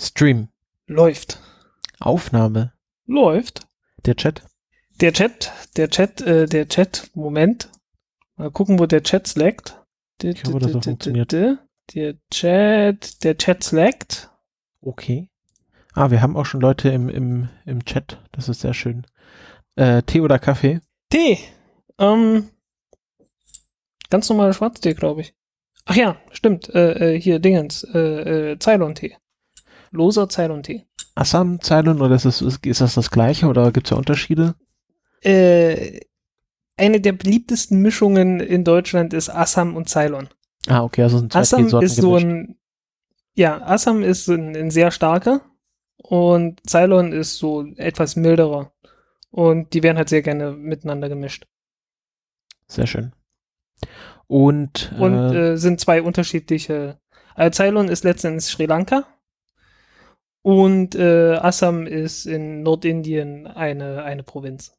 Stream. Läuft. Aufnahme. Läuft. Der Chat. Der Chat, der Chat, äh, der Chat, Moment. Mal gucken, wo der Chat slackt. Ich hoffe, das funktioniert. Der Chat, der Chat slackt. Okay. Ah, wir haben auch schon Leute im, im, im Chat. Das ist sehr schön. Äh, Tee oder Kaffee? Tee. Ähm, ganz normaler Schwarztee, glaube ich. Ach ja, stimmt. Äh, äh, hier Dingens. Äh, äh, Ceylon-Tee. Loser Ceylon-Tee. Assam, Ceylon oder ist das, ist das das gleiche oder gibt es ja Unterschiede? Äh, eine der beliebtesten Mischungen in Deutschland ist Assam und Ceylon. Ah, okay, also sind zwei Assam Teesorten ist so gemischt. ein, ja, Assam ist ein, ein sehr starker und Ceylon ist so etwas milderer. Und die werden halt sehr gerne miteinander gemischt. Sehr schön. Und, Und äh, äh, sind zwei unterschiedliche. Äh, Ceylon ist letztendlich Sri Lanka und äh, Assam ist in Nordindien eine, eine Provinz.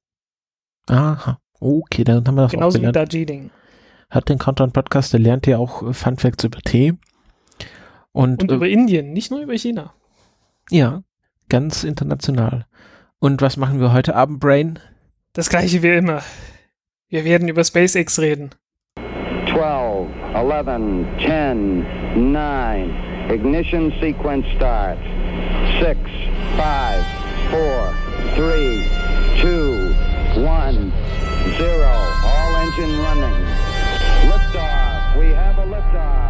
aha. Okay, dann haben wir das auch Genauso wie gelernt. Darjeeling. Hat den Countdown Podcast, der lernt ja auch äh, Fun Facts über Tee. Und, Und äh, über Indien, nicht nur über China. ja, ganz international. Und was machen wir heute Abend, Brain? Das gleiche wie immer. Wir werden über SpaceX reden. 12, 11, 10, 9. Ignition sequence start. 6, 5, 4, 3, 2, 1, 0. All engine running. Liftoff. We have a liftoff.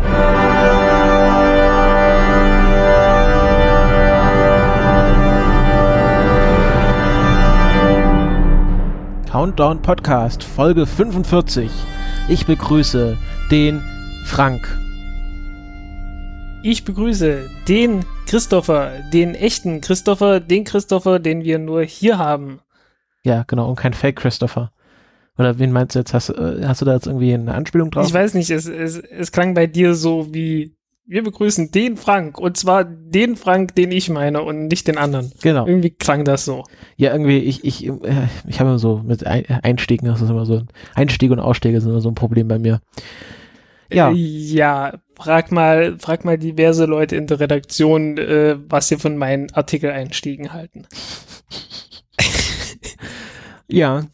Countdown Podcast, Folge 45. Ich begrüße den Frank. Ich begrüße den Christopher, den echten Christopher, den Christopher, den wir nur hier haben. Ja, genau, und kein Fake Christopher. Oder wen meinst du jetzt? Hast, äh, hast du da jetzt irgendwie eine Anspielung drauf? Ich weiß nicht, es, es, es klang bei dir so wie, wir begrüßen den Frank. Und zwar den Frank, den ich meine und nicht den anderen. Genau. Irgendwie klang das so. Ja, irgendwie, ich, ich, äh, ich habe immer so mit Ein- Einstiegen, das ist immer so, Einstiege und Ausstiege sind immer so ein Problem bei mir. Ja. Äh, ja, frag mal, frag mal diverse Leute in der Redaktion, äh, was sie von meinen Artikeleinstiegen halten. Ja.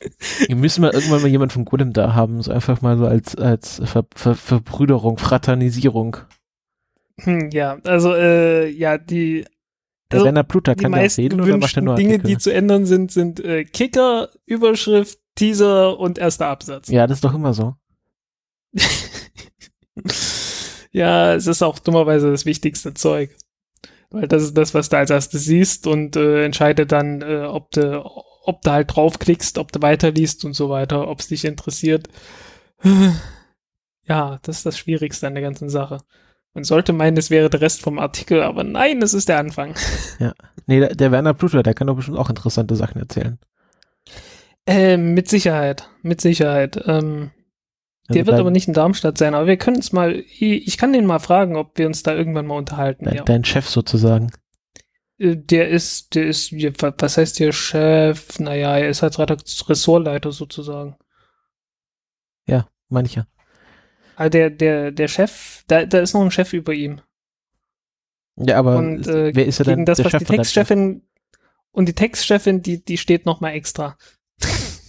Wir müssen mal irgendwann mal jemand von Golem da haben, so einfach mal so als, als Ver, Ver, Verbrüderung, Fraternisierung. Hm, ja, also, äh, ja, die, Der Also, Werner Pluter die kann meisten reden oder macht er nur Dinge, Artikel? die zu ändern sind, sind äh, Kicker, Überschrift, Teaser und erster Absatz. ja, das ist doch immer so. ja, es ist auch dummerweise das wichtigste Zeug. Weil das ist das, was du als erstes siehst und äh, entscheidet dann, äh, ob du ob du halt draufklickst, ob du weiterliest und so weiter, ob es dich interessiert. Ja, das ist das Schwierigste an der ganzen Sache. Man sollte meinen, es wäre der Rest vom Artikel, aber nein, es ist der Anfang. Nee, der, der Werner Pluter, der kann doch bestimmt auch interessante Sachen erzählen. Ähm, mit Sicherheit, mit Sicherheit. Ähm, der Also wird dein, aber nicht in Darmstadt sein, aber wir können es mal, ich ich kann den mal fragen, ob wir uns da irgendwann mal unterhalten. dein, ja. dein Chef sozusagen. Äh, Der ist, der ist, ja, wa- was heißt der Chef? Naja, er ist halt Redakt- Ressortleiter sozusagen. Mancher. Aber der, der, der Chef, da, da ist noch ein Chef über ihm. Ja, aber Und äh, wer ist ja gegen dann das, der was Chef die? Textchefin und die Textchefin, die, die steht noch mal extra.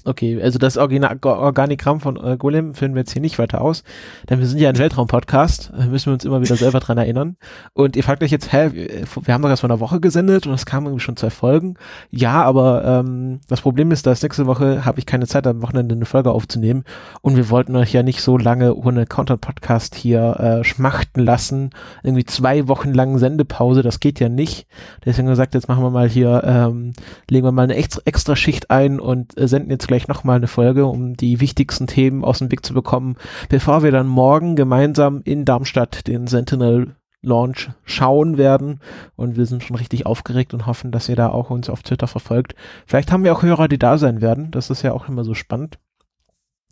Okay, also das Origina- Organigramm von äh, Golem führen wir jetzt hier nicht weiter aus, denn wir sind ja ein Weltraum-Podcast, äh, müssen wir uns immer wieder selber dran erinnern. Und ihr fragt euch jetzt, hä, wir wir haben doch erst vor einer Woche gesendet und es kamen irgendwie schon zwei Folgen. Ja, aber ähm, das Problem ist, dass nächste Woche habe ich keine Zeit, am Wochenende eine Folge aufzunehmen und wir wollten euch ja nicht so lange ohne Content-Podcast hier äh, schmachten lassen. Irgendwie zwei Wochen lang Sendepause, das geht ja nicht. Deswegen gesagt, jetzt machen wir mal hier, ähm, legen wir mal eine extra, extra Schicht ein und äh, senden jetzt gleich nochmal eine Folge, um die wichtigsten Themen aus dem Weg zu bekommen, bevor wir dann morgen gemeinsam in Darmstadt den Sentinel Launch schauen werden. Und wir sind schon richtig aufgeregt und hoffen, dass ihr da auch uns auf Twitter verfolgt. Vielleicht haben wir auch Hörer, die da sein werden. Das ist ja auch immer so spannend.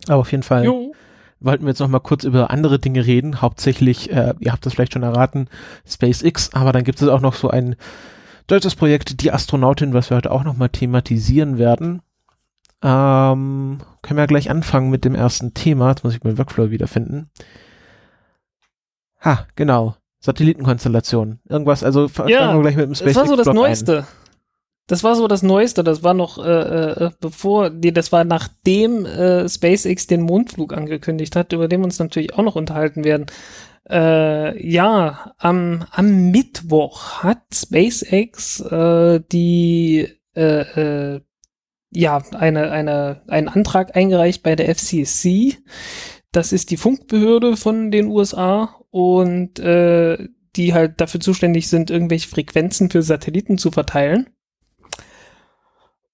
Aber auf jeden Fall Jo. wollten wir jetzt noch mal kurz über andere Dinge reden. Hauptsächlich, äh, ihr habt das vielleicht schon erraten, SpaceX. Aber dann gibt es auch noch so ein deutsches Projekt, die Astronautin, was wir heute auch noch mal thematisieren werden. Ähm, können wir gleich anfangen mit dem ersten Thema. Jetzt muss ich meinen Workflow wiederfinden. Ha, genau. Satellitenkonstellation. Irgendwas, also fangen Ja, wir gleich mit dem Das war so das SpaceX-Blog ein. Neueste. Das war so das Neueste. Das war noch äh, äh, bevor, nee, das war nachdem äh, SpaceX den Mondflug angekündigt hat, über den wir uns natürlich auch noch unterhalten werden. Äh, ja, am, am Mittwoch hat SpaceX äh, die äh, äh, ja eine, eine, einen Antrag eingereicht bei der FCC. Das ist die Funkbehörde von den USA und äh, die halt dafür zuständig sind, irgendwelche Frequenzen für Satelliten zu verteilen.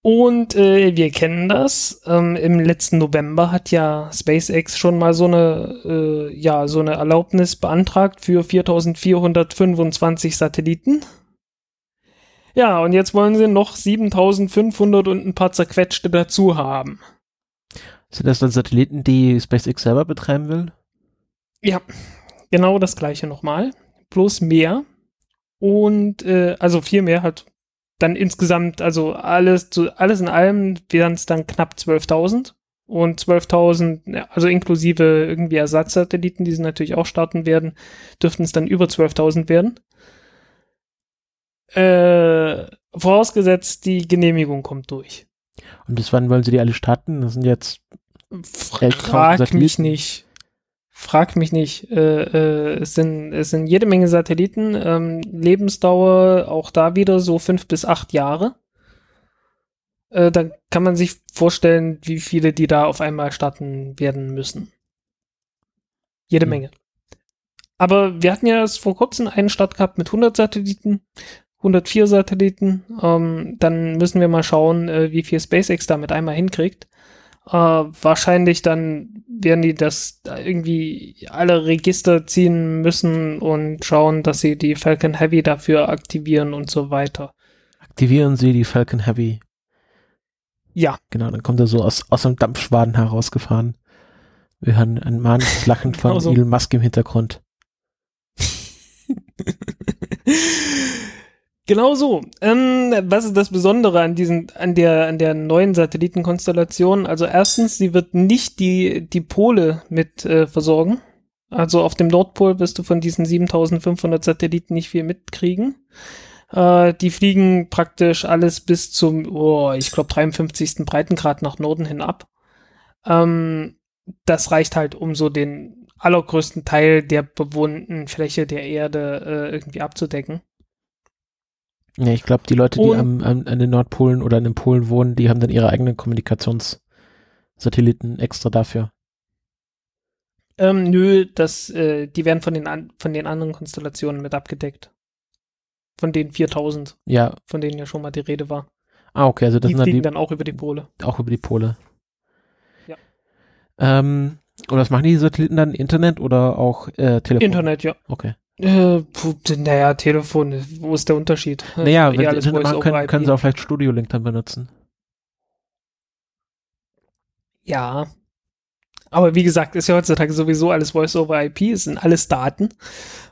Und äh, wir kennen das. Ähm, Im letzten November hat ja SpaceX schon mal so eine, äh, ja, so eine Erlaubnis beantragt für 4425 Satelliten. Ja, und jetzt wollen sie noch 7500 und ein paar zerquetschte dazu haben. Sind das dann Satelliten, die SpaceX selber betreiben will? Ja, genau das gleiche nochmal. Bloß mehr. Und äh, also viel mehr halt dann insgesamt, also alles, zu, alles in allem wären es dann knapp 12.000. Und 12.000, ja, also inklusive irgendwie Ersatzsatelliten, die sie natürlich auch starten werden, dürften es dann über 12.000 werden. Äh, vorausgesetzt, die Genehmigung kommt durch. Und bis wann wollen sie die alle starten? Das sind jetzt Frag mich nicht. Frag mich nicht. Äh, äh, es, sind, es sind jede Menge Satelliten. Ähm, Lebensdauer auch da wieder so fünf bis acht Jahre. Äh, da kann man sich vorstellen, wie viele die da auf einmal starten werden müssen. Jede Hm. Menge. Aber wir hatten ja erst vor kurzem einen Start gehabt mit 100 Satelliten, 104 Satelliten. Ähm, dann müssen wir mal schauen, äh, wie viel SpaceX damit einmal hinkriegt. Äh, wahrscheinlich dann werden die das da irgendwie alle Register ziehen müssen und schauen, dass sie die Falcon Heavy dafür aktivieren und so weiter. Aktivieren sie die Falcon Heavy. Ja, Genau, dann kommt er so aus, aus dem Dampfschwaden herausgefahren. Wir hören ein mahnendes Lachen von Genau so. Elon Musk im Hintergrund. Genau so. Ähm, was ist das Besondere an diesen, an der, an der neuen Satellitenkonstellation? Also erstens, sie wird nicht die, die Pole mit äh, versorgen. Also auf dem Nordpol wirst du von diesen 7500 Satelliten nicht viel mitkriegen. Äh, die fliegen praktisch alles bis zum, oh, ich glaube, 53. Breitengrad nach Norden hin ab. Ähm, das reicht halt, um so den allergrößten Teil der bewohnten Fläche der Erde äh, irgendwie abzudecken. Ja, ich glaube, die Leute, die am, am, an den Nordpolen oder an den Polen wohnen, die haben dann ihre eigenen Kommunikationssatelliten extra dafür. Ähm, nö, das, äh, die werden von den, an, von den anderen Konstellationen mit abgedeckt. Von den 4000, Ja, von denen ja schon mal die Rede war. ah, okay, also das die sind dann fliegen die, dann auch über die Pole. auch über die Pole. Ja. Ähm, und was machen die Satelliten dann? Internet oder auch äh, Telefon? Internet, ja. Okay. Äh, naja, Telefon, wo ist der Unterschied? Naja, Eh wenn sie Internet machen können, können sie auch vielleicht Studio Link dann benutzen. Ja. Aber wie gesagt, ist ja heutzutage sowieso alles Voice-over-IP, es sind alles Daten.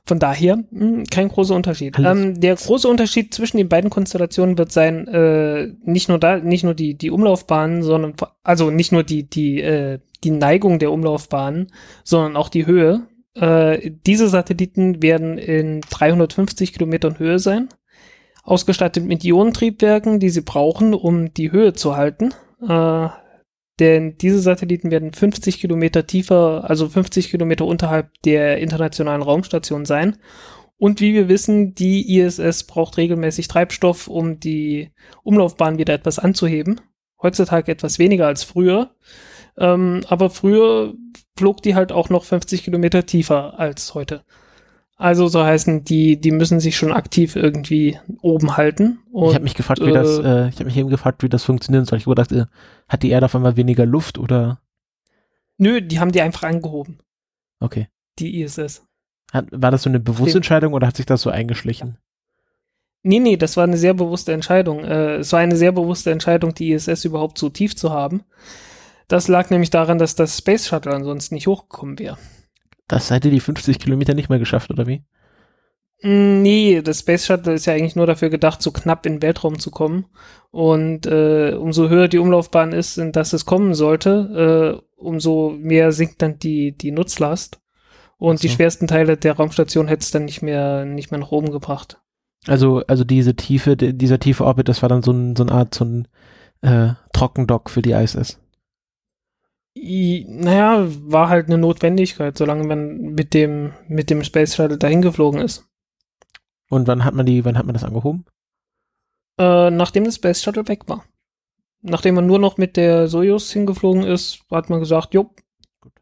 Von daher mh, kein großer Unterschied. Ähm, der große Unterschied zwischen den beiden Konstellationen wird sein, äh, nicht nur da, nicht nur die, die Umlaufbahnen, sondern also nicht nur die, die, äh, die Neigung der Umlaufbahnen, sondern auch die Höhe. Äh, diese Satelliten werden in 350 Kilometern Höhe sein, ausgestattet mit Ionentriebwerken, die sie brauchen, um die Höhe zu halten. Äh, denn diese Satelliten werden 50 Kilometer tiefer, also 50 Kilometer unterhalb der internationalen Raumstation sein. Und wie wir wissen, die ISS braucht regelmäßig Treibstoff, um die Umlaufbahn wieder etwas anzuheben. Heutzutage etwas weniger als früher. Ähm, aber früher flog die halt auch noch 50 Kilometer tiefer als heute. Also so heißen, die, die müssen sich schon aktiv irgendwie oben halten. Und, ich habe mich gefragt, wie äh, das, äh, ich habe mich eben gefragt, wie das funktionieren soll. Ich habe gedacht, äh, hat die Erde auf einmal weniger Luft oder? Nö, die haben die einfach angehoben, Okay. die ISS. Hat, war das so eine bewusste. Entscheidung oder hat sich das so eingeschlichen? Nee, nee, das war eine sehr bewusste Entscheidung. Äh, es war eine sehr bewusste Entscheidung, die ISS überhaupt so tief zu haben. Das lag nämlich daran, dass das Space Shuttle ansonsten nicht hochgekommen wäre. Das seid ihr die 50 Kilometer nicht mehr geschafft, oder wie? Mm, Nee, das Space Shuttle ist ja eigentlich nur dafür gedacht, so knapp in den Weltraum zu kommen. Und äh, umso höher die Umlaufbahn ist, in das es kommen sollte, äh, umso mehr sinkt dann die, die Nutzlast. Und Ach die so. schwersten Teile der Raumstation hätte es dann nicht mehr, nicht mehr nach oben gebracht. Also, also diese tiefe, die- dieser tiefe Orbit, das war dann so, ein, so eine Art, so ein äh, Trockendock für die ISS. I, naja, war halt eine Notwendigkeit, solange man mit dem, mit dem Space Shuttle dahin geflogen ist. Und wann hat man die, wann hat man das angehoben? Äh, nachdem das Space Shuttle weg war. Nachdem man nur noch mit der Soyuz hingeflogen ist, hat man gesagt, jo,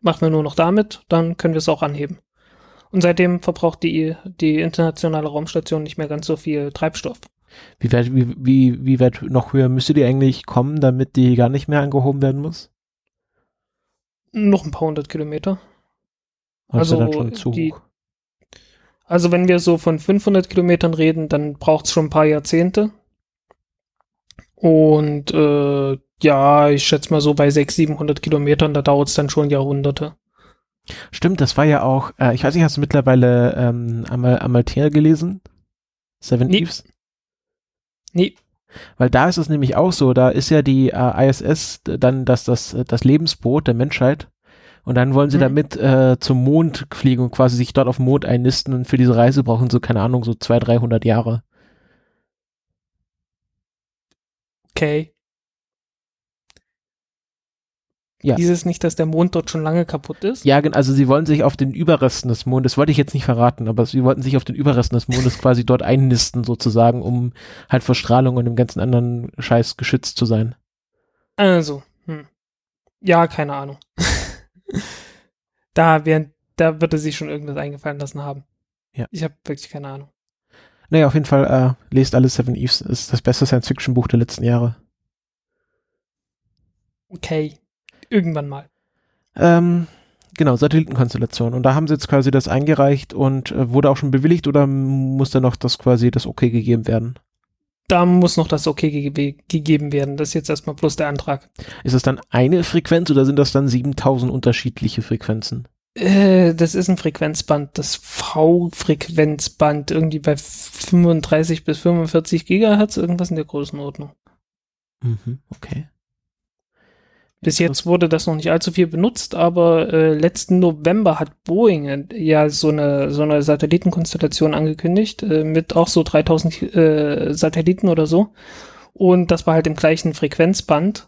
machen wir nur noch damit, dann können wir es auch anheben. Und seitdem verbraucht die, die internationale Raumstation nicht mehr ganz so viel Treibstoff. Wie weit, wie, wie, wie weit noch höher müsste die eigentlich kommen, damit die gar nicht mehr angehoben werden muss? Noch ein paar hundert Kilometer. Also, das dann schon zu die- hoch? Also wenn wir so von 500 Kilometern reden, dann braucht es schon ein paar Jahrzehnte. Und äh, ja, ich schätze mal so bei 600, 700 Kilometern, da dauert es dann schon Jahrhunderte. Stimmt, das war ja auch, äh, ich weiß nicht, hast du mittlerweile ähm, Amal Amalthea gelesen? Seven Nee. Eves? Nee, Weil da ist es nämlich auch so, da ist ja die äh, ISS dann das, das, das Lebensboot der Menschheit. Und dann wollen sie Mhm. damit äh, zum Mond fliegen und quasi sich dort auf dem Mond einnisten. Und für diese Reise brauchen sie, keine Ahnung, so 200, 300 Jahre. okay. Ja. Hieß es nicht, dass der Mond dort schon lange kaputt ist? Ja, also sie wollen sich auf den Überresten des Mondes, das wollte ich jetzt nicht verraten, aber sie wollten sich auf den Überresten des Mondes quasi dort einnisten sozusagen, um halt vor Strahlung und dem ganzen anderen Scheiß geschützt zu sein. Also, hm. ja, keine Ahnung. da, wären, da würde sich schon irgendwas eingefallen lassen haben. Ja. Ich habe wirklich keine Ahnung. Naja, auf jeden Fall, äh, lest alle Seven Eves, ist das beste Science-Fiction-Buch der letzten Jahre. Okay, irgendwann mal. Ähm, genau, Satellitenkonstellation. Und da haben sie jetzt quasi das eingereicht und äh, wurde auch schon bewilligt oder muss da noch das quasi das Okay gegeben werden? Da muss noch das Okay ge gegeben werden. Das ist jetzt erstmal bloß der Antrag. Ist es dann eine Frequenz oder sind das dann 7000 unterschiedliche Frequenzen? Äh, das ist ein Frequenzband, das V-Frequenzband, irgendwie bei 35 bis 45 Gigahertz, irgendwas in der Größenordnung. Mhm, okay. Bis jetzt wurde das noch nicht allzu viel benutzt, aber äh, letzten November hat Boeing äh, ja so eine, so eine Satellitenkonstellation angekündigt, äh, mit auch so 3000 äh, Satelliten oder so. Und das war halt im gleichen Frequenzband.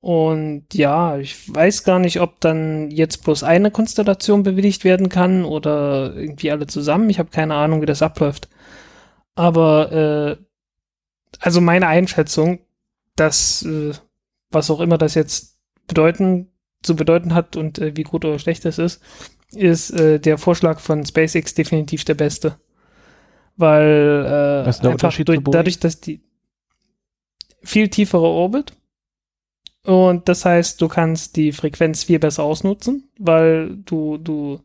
Und ja, ich weiß gar nicht, ob dann jetzt bloß eine Konstellation bewilligt werden kann oder irgendwie alle zusammen. Ich habe keine Ahnung, wie das abläuft. Aber äh, also meine Einschätzung, dass äh, was auch immer das jetzt bedeuten, zu bedeuten hat und äh, wie gut oder schlecht das ist, ist äh, der Vorschlag von SpaceX definitiv der beste. Weil äh, Was ist der einfach durch, dadurch, dass die viel tiefere Orbit und das heißt, du kannst die Frequenz viel besser ausnutzen, weil du du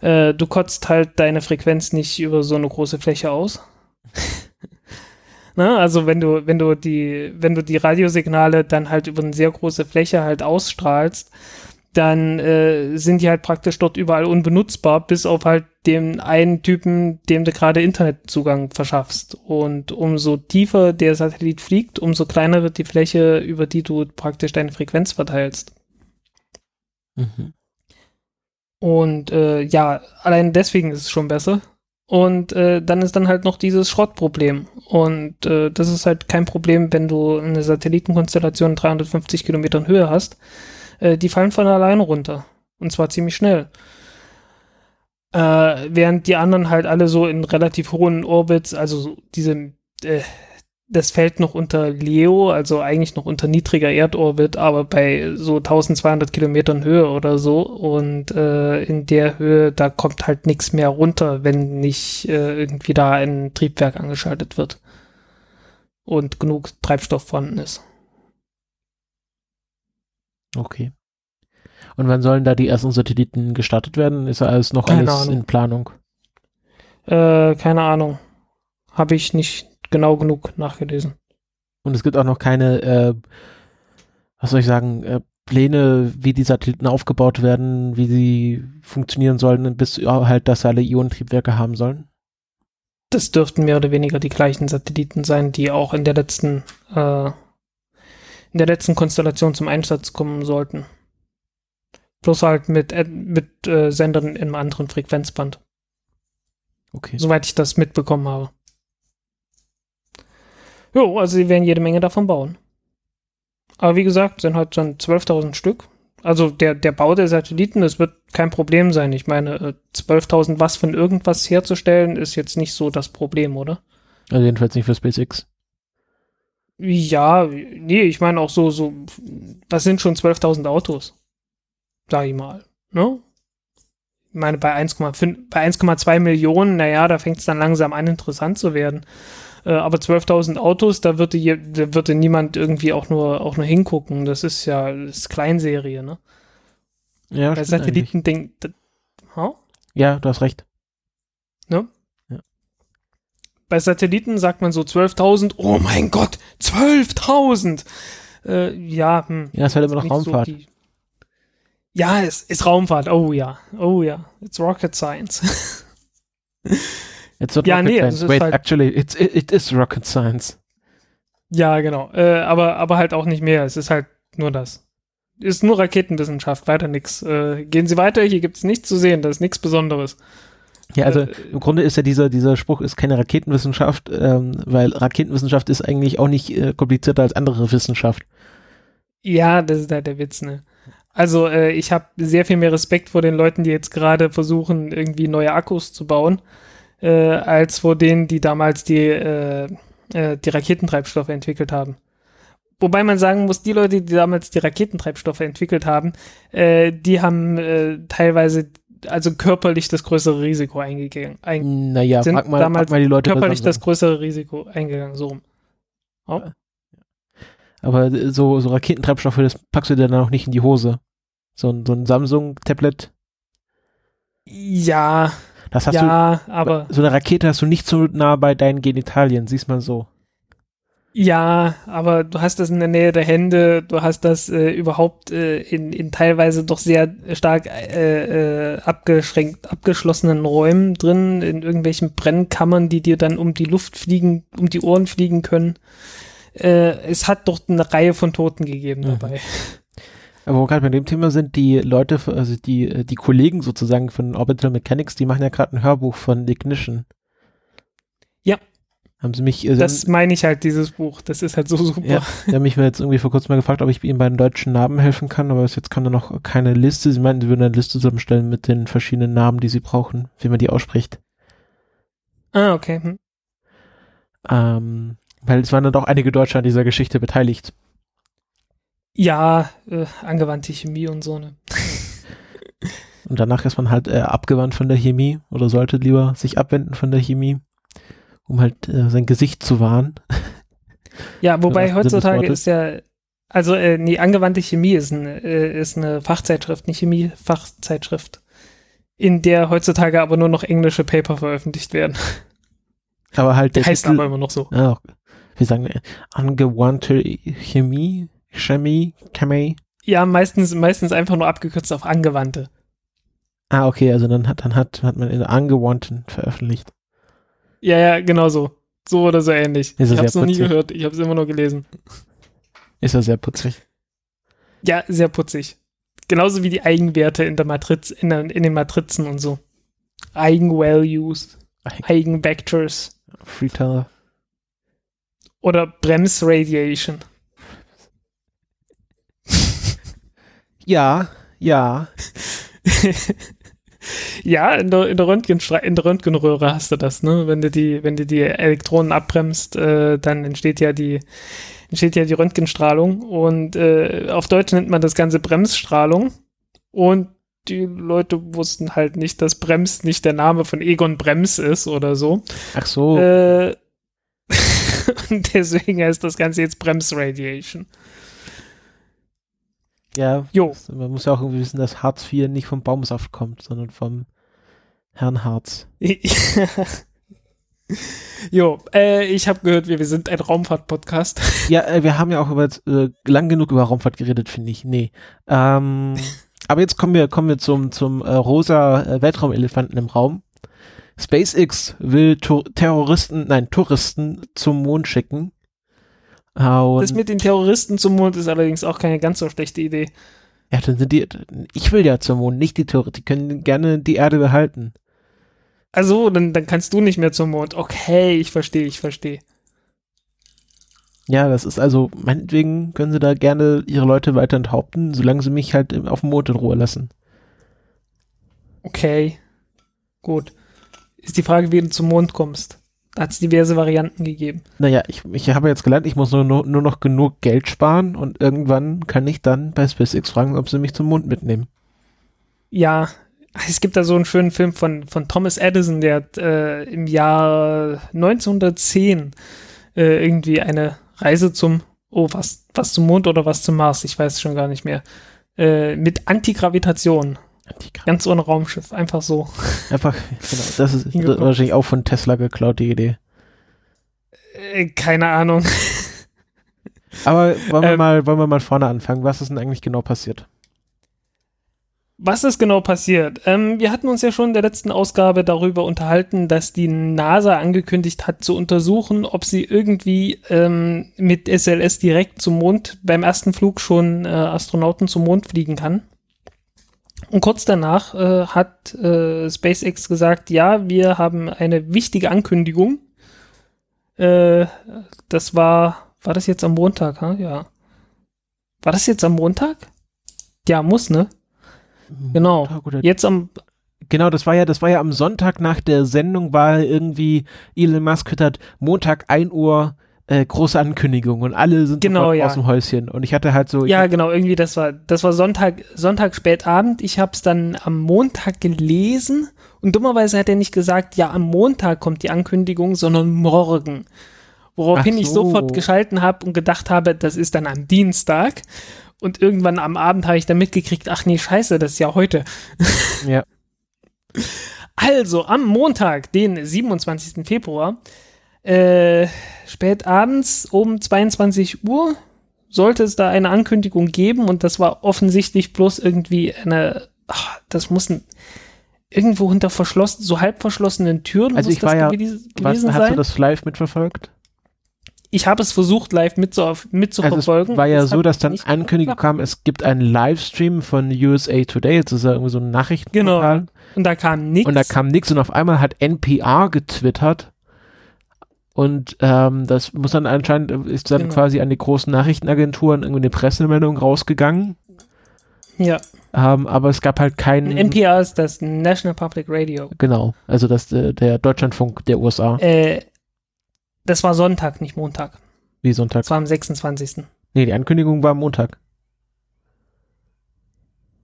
äh, du kotzt halt deine Frequenz nicht über so eine große Fläche aus. Ne? Also wenn du, wenn du die, wenn du die Radiosignale dann halt über eine sehr große Fläche halt ausstrahlst, dann äh, sind die halt praktisch dort überall unbenutzbar, bis auf halt den einen Typen, dem du gerade Internetzugang verschaffst. Und umso tiefer der Satellit fliegt, umso kleiner wird die Fläche, über die du praktisch deine Frequenz verteilst. Mhm. Und äh, ja, allein deswegen ist es schon besser. Und äh, dann ist dann halt noch dieses Schrottproblem. Und äh, das ist halt kein Problem, wenn du eine Satellitenkonstellation in 350 Kilometern Höhe hast. Äh, die fallen von alleine runter. Und zwar ziemlich schnell. Äh, während die anderen halt alle so in relativ hohen Orbits, also so diese, äh, das fällt noch unter Leo, also eigentlich noch unter niedriger Erdorbit, aber bei so 1200 Kilometern Höhe oder so. Und äh, in der Höhe, da kommt halt nichts mehr runter, wenn nicht äh, irgendwie da ein Triebwerk angeschaltet wird. Und genug Treibstoff vorhanden ist. Okay. Und wann sollen da die ersten Satelliten gestartet werden? Ist ja alles noch Keine alles Ahnung. in Planung? Äh, keine Ahnung. Habe ich nicht genau genug nachgelesen. Und es gibt auch noch keine, äh, was soll ich sagen, äh, Pläne, wie die Satelliten aufgebaut werden, wie sie funktionieren sollen, bis halt, dass sie alle Ionentriebwerke haben sollen. Das dürften mehr oder weniger die gleichen Satelliten sein, die auch in der letzten, äh, in der letzten Konstellation zum Einsatz kommen sollten. Bloß halt mit, äh, mit äh, Sendern einem anderen Frequenzband. Okay. Soweit ich das mitbekommen habe. Jo, also sie werden jede Menge davon bauen. Aber wie gesagt, sind halt dann 12.000 Stück. Also der, der Bau der Satelliten, das wird kein Problem sein. Ich meine, äh, 12.000 was von irgendwas herzustellen, ist jetzt nicht so das Problem, oder? Also jedenfalls nicht für SpaceX. Ja, nee, ich meine auch so, so, was sind schon 12.000 Autos? Sag ich mal, ne? Ich meine, bei 1,5, bei 1,2 Millionen, naja, da fängt es dann langsam an, interessant zu werden. Äh, aber 12.000 Autos, da würde, je, da würde niemand irgendwie auch nur, auch nur hingucken. Das ist ja, das ist Kleinserie, ne? Ja, Bei. Satelliten-Ding, das- ha? Ja, du hast recht. ne? Ja. Bei Satelliten sagt man so 12.000, oh mein Gott, 12.000! Äh, ja, hm. Ja, es ist halt immer noch Raumfahrt. So die, ja, es ist Raumfahrt. Oh ja, oh ja. It's Rocket Science. Jetzt wird Ja, Rocket nee, Science. ist Wait, halt- actually, it's, it, it is Rocket Science. ja, genau. Äh, aber, aber halt auch nicht mehr. Es ist halt nur das. Ist nur Raketenwissenschaft, weiter nix. Äh, gehen Sie weiter, hier gibt es nichts zu sehen, das ist nichts Besonderes. Ja, also Äh, im Grunde ist ja dieser, dieser Spruch ist keine Raketenwissenschaft, ähm, weil Raketenwissenschaft ist eigentlich auch nicht äh, komplizierter als andere Wissenschaft. Ja, das ist halt der Witz, ne? Also, äh, ich habe sehr viel mehr Respekt vor den Leuten, die jetzt gerade versuchen, irgendwie neue Akkus zu bauen, äh, als vor denen, die damals die, äh, äh, die Raketentreibstoffe entwickelt haben. Wobei man sagen muss, die Leute, die damals die Raketentreibstoffe entwickelt haben, äh, die haben äh, teilweise also körperlich das größere Risiko eingegangen. Ein, Naja, Sind frag mal, damals frag mal die Leute. körperlich sagen. das größere Risiko eingegangen, so rum. Oh. Aber äh, so, so Raketentreibstoffe, das packst du dir dann auch nicht in die Hose. So ein, so ein Samsung-Tablet, Ja, das hast ja, du. aber So eine Rakete hast du nicht so nah bei deinen Genitalien, siehst mal so. Ja, aber du hast das in der Nähe der Hände, du hast das äh, überhaupt äh, in, in teilweise doch sehr stark äh, äh, abgeschränkt, abgeschlossenen Räumen drin, in irgendwelchen Brennkammern, die dir dann um die Luft fliegen, um die Ohren fliegen können. Äh, es hat doch eine Reihe von Toten gegeben Mhm. Aber wo wir gerade bei dem Thema sind, die Leute, also die, äh, die Kollegen sozusagen von Orbital Mechanics, die machen ja gerade ein Hörbuch von Ignition. Ja. Haben sie mich, äh, Das meine ich halt, dieses Buch. Das ist halt so super. Ja, die haben mich mir jetzt irgendwie vor kurzem mal gefragt, ob ich ihnen bei den deutschen Namen helfen kann, aber bis jetzt kam da noch keine Liste. Sie meinten, sie würden eine Liste zusammenstellen mit den verschiedenen Namen, die sie brauchen, wie man die ausspricht. Ah, okay. Hm. Ähm, weil es waren dann doch einige Deutsche an dieser Geschichte beteiligt. Ja, äh, angewandte Chemie und so, ne? Und danach ist man halt äh, abgewandt von der Chemie oder sollte lieber sich abwenden von der Chemie, um halt äh, sein Gesicht zu wahren. Ja, wobei heutzutage ist ja, also äh, nee, angewandte Chemie ist, ein, äh, ist eine Fachzeitschrift, eine Chemie-Fachzeitschrift, in der heutzutage aber nur noch englische Paper veröffentlicht werden. Aber halt Der heißt Titel, aber immer noch so. ja, wir sagen äh, angewandte Chemie, Chemie, Chemie. Ja, meistens, meistens einfach nur abgekürzt auf angewandte. Ah, okay, also dann hat, dann hat, hat man in der angewandten veröffentlicht. Ja, ja, genau so. So oder so ähnlich. Ich habe es noch nie gehört, ich habe es immer nur gelesen. Ist ja sehr putzig. Ja, sehr putzig. Genauso wie die Eigenwerte in der Matriz, in, der, in den Matrizen und so. Eigenvalues, Eigenvectors Freeteller. oder Bremsradiation. Ja, ja. Ja, in der, in der, Röntgenstra in der Röntgenröhre hast du das, ne? Wenn du die, wenn du die Elektronen abbremst, äh, dann entsteht ja die, entsteht ja die Röntgenstrahlung und äh, auf Deutsch nennt man das Ganze Bremsstrahlung und die Leute wussten halt nicht, dass Brems nicht der Name von Egon Brems ist oder so. Ach so. Äh, und deswegen heißt das Ganze jetzt Bremsradiation. Ja. Jo. Man muss ja auch irgendwie wissen, dass Hartz IV nicht vom Baumsaft kommt, sondern vom Herrn Harz. jo, äh, ich habe gehört, wir, wir sind ein Raumfahrt-Podcast. Ja, äh, wir haben ja auch über, äh, lang genug über Raumfahrt geredet, finde ich. Nee. Ähm, aber jetzt kommen wir, kommen wir zum, zum äh, rosa äh, Weltraumelefanten im Raum. SpaceX will Tur Terroristen, nein, Touristen zum Mond schicken. Und Das mit den Terroristen zum Mond ist allerdings auch keine ganz so schlechte Idee. Ja, dann sind die, ich will ja zum Mond, nicht die Touristen. Die können gerne die Erde behalten. Also, dann, dann kannst du nicht mehr zum Mond. Okay, ich verstehe, ich verstehe. Ja, das ist also, meinetwegen können sie da gerne ihre Leute weiter enthaupten, solange sie mich halt auf dem Mond in Ruhe lassen. Okay. Gut. Ist die Frage, wie du zum Mond kommst. Da hat es diverse Varianten gegeben. Naja, ich, ich habe jetzt gelernt, ich muss nur, nur, nur noch genug Geld sparen und irgendwann kann ich dann bei SpaceX fragen, ob sie mich zum Mond mitnehmen. Ja, es gibt da so einen schönen Film von, von Thomas Edison, der hat äh, im Jahr 1910 äh, irgendwie eine Reise zum, oh, was, was zum Mond oder was zum Mars, ich weiß schon gar nicht mehr, äh, mit Antigravitation, Antigra- ganz ohne Raumschiff, einfach so. Einfach, genau, das ist Hingekommen. wahrscheinlich auch von Tesla geklaut, die Idee. Äh, keine Ahnung. Aber wollen wir Ähm. mal, wollen wir mal vorne anfangen? Was ist denn eigentlich genau passiert? Was ist genau passiert? Ähm, wir hatten uns ja schon in der letzten Ausgabe darüber unterhalten, dass die NASA angekündigt hat zu untersuchen, ob sie irgendwie ähm, mit SLS direkt zum Mond beim ersten Flug schon äh, Astronauten zum Mond fliegen kann. Und kurz danach äh, hat äh, SpaceX gesagt, ja, wir haben eine wichtige Ankündigung. Äh, das war, war das jetzt am Montag? Ha? Ja. War das jetzt am Montag? Ja, muss, ne? Genau. Montag Jetzt am, Genau, das war ja, das war ja am Sonntag nach der Sendung, war irgendwie Elon Musk twittert Montag 1 Uhr äh, große Ankündigung und alle sind Genau, ja. aus dem Häuschen. Und ich hatte halt so, ja, genau, irgendwie, das war, das war Sonntag, Sonntag spätabend. Ich habe es dann am Montag gelesen und dummerweise hat er nicht gesagt, ja, am Montag kommt die Ankündigung, sondern morgen. Woraufhin Ach ich so. sofort geschalten habe und gedacht habe, das ist dann am Dienstag. Und irgendwann am Abend habe ich dann mitgekriegt, ach nee, scheiße, das ist ja heute. ja, Also am Montag, den 27. Februar, äh, spät abends um 22 Uhr sollte es da eine Ankündigung geben und das war offensichtlich bloß irgendwie eine, ach, das muss ein, irgendwo hinter verschlossen, so halb verschlossenen Türen Also muss ich war das ja- gewesen, was, gewesen hast du sein. das live mitverfolgt? Ich habe es versucht, live mitzu, Also mitzuverfolgen. es war ja Es so, dass dann Ankündigung kam, es gibt einen Livestream von USA Today, das ist ja irgendwie so ein Nachrichtenportal. Genau. Und da kam nichts. Und da kam nichts und auf einmal hat NPR getwittert. Und ähm, das muss dann anscheinend, äh, ist dann Genau. quasi an die großen Nachrichtenagenturen irgendwie eine Pressemeldung rausgegangen. ja. Ähm, aber es gab halt keinen. NPR ist das National Public Radio. Genau, also das äh, der Deutschlandfunk der USA, Äh, das war Sonntag, nicht Montag. wie Sonntag. Das war am 26. Nee, die Ankündigung war am Montag.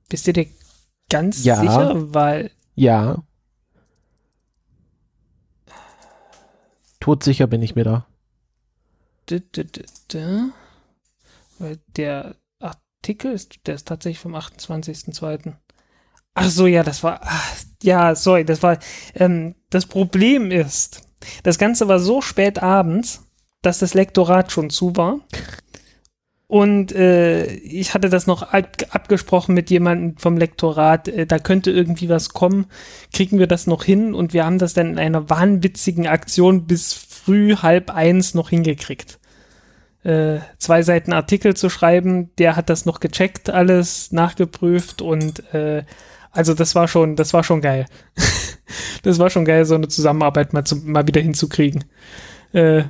Bist du dir ganz Ja. sicher? Weil, Ja. Todsicher bin ich mir da. weil der Artikel ist, der ist tatsächlich vom 28.02. Ach so, ja, das war, ach, ja, sorry, das war, ähm, das Problem ist, das Ganze war so spät abends, dass das Lektorat schon zu war. Und äh, ich hatte das noch ab abgesprochen mit jemandem vom Lektorat, äh, da könnte irgendwie was kommen, kriegen wir das noch hin und wir haben das dann in einer wahnwitzigen Aktion bis früh halb eins noch hingekriegt. Äh, zwei Seiten Artikel zu schreiben, der hat das noch gecheckt, alles nachgeprüft und äh, also das war schon, das war schon geil. das war schon geil, so eine Zusammenarbeit mal, zu, mal wieder hinzukriegen. Äh,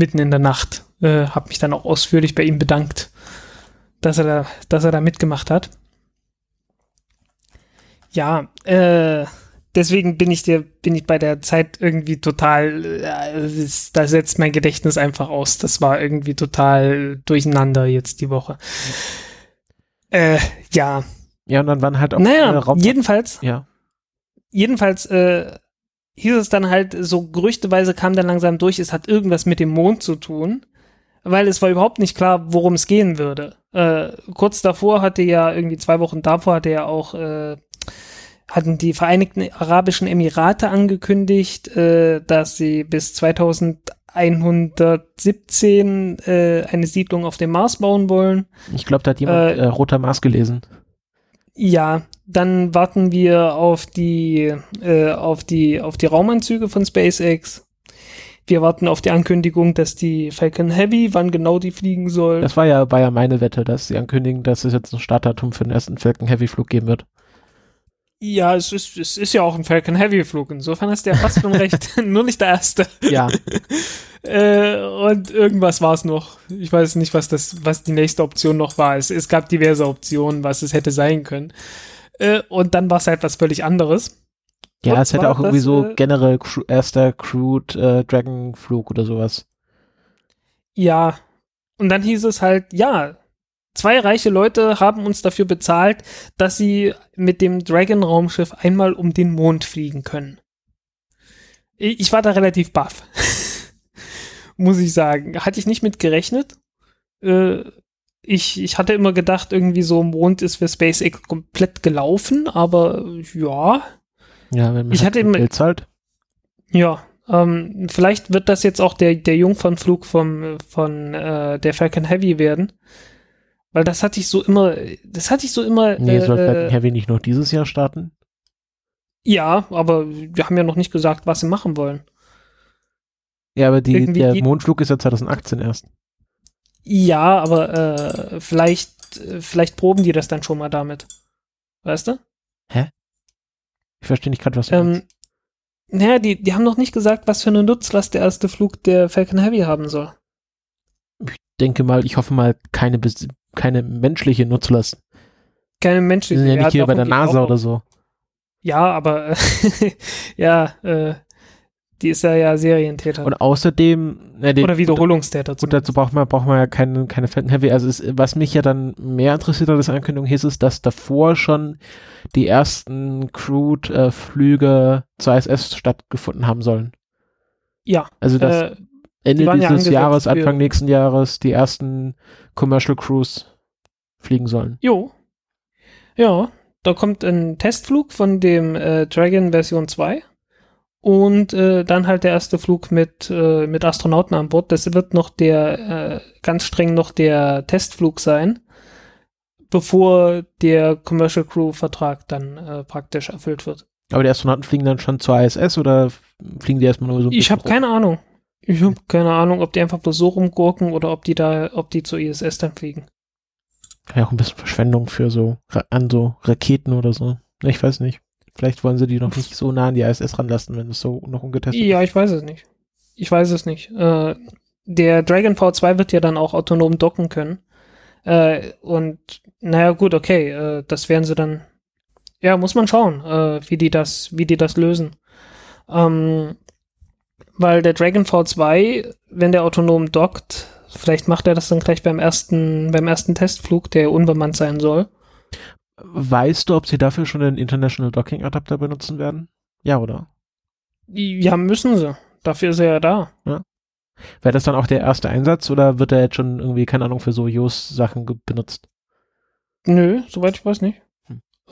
mitten in der Nacht. Äh, hab mich dann auch ausführlich bei ihm bedankt, dass er da, dass er da mitgemacht hat. Ja, äh, deswegen bin ich dir, bin ich bei der Zeit irgendwie total, äh, da setzt mein Gedächtnis einfach aus. Das war irgendwie total durcheinander jetzt die Woche. Äh, ja. Ja, und dann waren halt auch Naja, äh, Raum jedenfalls, Ja. jedenfalls äh, hieß es dann halt, so gerüchteweise kam dann langsam durch, es hat irgendwas mit dem Mond zu tun, weil es war überhaupt nicht klar, worum es gehen würde. Äh, kurz davor hatte ja, irgendwie zwei Wochen davor hatte ja auch, äh, hatten die Vereinigten Arabischen Emirate angekündigt, äh, dass sie bis 2117 äh, eine Siedlung auf dem Mars bauen wollen. Ich glaube, da hat jemand Äh, äh, Roter Mars gelesen. Ja, dann warten wir auf die, äh, auf die, auf die Raumanzüge von SpaceX. wir warten auf die Ankündigung, dass die Falcon Heavy, wann genau die fliegen soll. Das war ja, war ja meine Wette, dass sie ankündigen, dass es jetzt ein Startdatum für den ersten Falcon Heavy Flug geben wird. Ja, es ist, es ist ja auch ein Falcon Heavy Flug. Insofern ist der fast schon recht. Nur nicht der erste. Ja. äh, und irgendwas war es noch. Ich weiß nicht, was das, was die nächste Option noch war. Es, es gab diverse Optionen, was es hätte sein können. Äh, und dann war es halt was völlig anderes. Ja, Und es hätte auch irgendwie das, so äh, generell cru erster Crewed äh, Dragon Flug oder sowas. Ja. Und dann hieß es halt, ja, zwei reiche Leute haben uns dafür bezahlt, dass sie mit dem Dragon-Raumschiff einmal um den Mond fliegen können. Ich war da relativ baff. Muss ich sagen. Hatte ich nicht mit gerechnet. Äh, ich, ich hatte immer gedacht, irgendwie so Mond ist für SpaceX komplett gelaufen, aber ja, Ja, wenn man Ich halt hatte immer- Geld zahlt. Ja, ähm, vielleicht wird das jetzt auch der, der Jungfernflug vom, von äh, der Falcon Heavy werden. Weil das hatte ich so immer, das hatte ich so immer. Nee, äh, soll Falcon äh, Heavy nicht noch dieses Jahr starten? ja, aber wir haben ja noch nicht gesagt, was sie machen wollen. Ja, aber die, Irgendwie der Mondflug ist ja 2018 erst. Ja, aber äh, vielleicht, äh, vielleicht proben die das dann schon mal damit. Weißt du? Ich verstehe nicht gerade, was du Ähm, meinst. naja, die, die haben noch nicht gesagt, was für eine Nutzlast der erste Flug der Falcon Heavy haben soll. denke mal, ich hoffe mal, keine, keine menschliche Nutzlast. Keine Wir Menschen. sind ja nicht hier bei der NASA auch oder so. Ja, aber äh, ja, äh, die ist ja ja Serientäter. Und außerdem, na, den, Oder Wiederholungstäter. Gut, dazu braucht man, braucht man ja keine, keine Falcon Heavy. Also es, was mich ja dann mehr interessiert an der Ankündigung hieß es, dass davor schon die ersten Crewed-Flüge zur ISS stattgefunden haben sollen. ja, Also dass äh, Ende die ja dieses angesetzt Jahres, Anfang nächsten Jahres die ersten Commercial Crews fliegen sollen. jo. Ja, da kommt ein Testflug von dem äh, Dragon Version 2 und äh, dann halt der erste Flug mit, äh, mit Astronauten an Bord. Das wird noch der, äh, ganz streng noch der Testflug sein, bevor der Commercial Crew Vertrag dann äh, praktisch erfüllt wird. Aber die Astronauten fliegen dann schon zur ISS oder fliegen die erstmal nur so ein Ich habe keine Ahnung. Ich habe keine Ahnung, ob die einfach bloß so rumgurken oder ob die da, ob die zur ISS dann fliegen. Ja, auch ein bisschen Verschwendung für so, an so Raketen oder so. Ich weiß nicht. Vielleicht wollen sie die noch nicht so nah an die ISS ranlassen, wenn es so noch ungetestet Ja, ich weiß es nicht. Ich weiß es nicht. Äh, der Dragon V2 wird ja dann auch autonom docken können. Äh, und naja, gut, okay, äh, das werden sie dann. Ja, muss man schauen, äh, wie die das, wie die das lösen. Ähm, weil der Dragon V2, wenn der autonom dockt, vielleicht macht er das dann gleich beim ersten, beim ersten Testflug, der unbemannt sein soll. Weißt du, ob sie dafür schon den International Docking Adapter benutzen werden? Ja, oder? Ja, müssen sie. Dafür ist er ja da. Wäre das dann auch der erste Einsatz oder wird er jetzt schon irgendwie, keine Ahnung, für so JOS-Sachen ge- benutzt? Nö, soweit ich weiß nicht.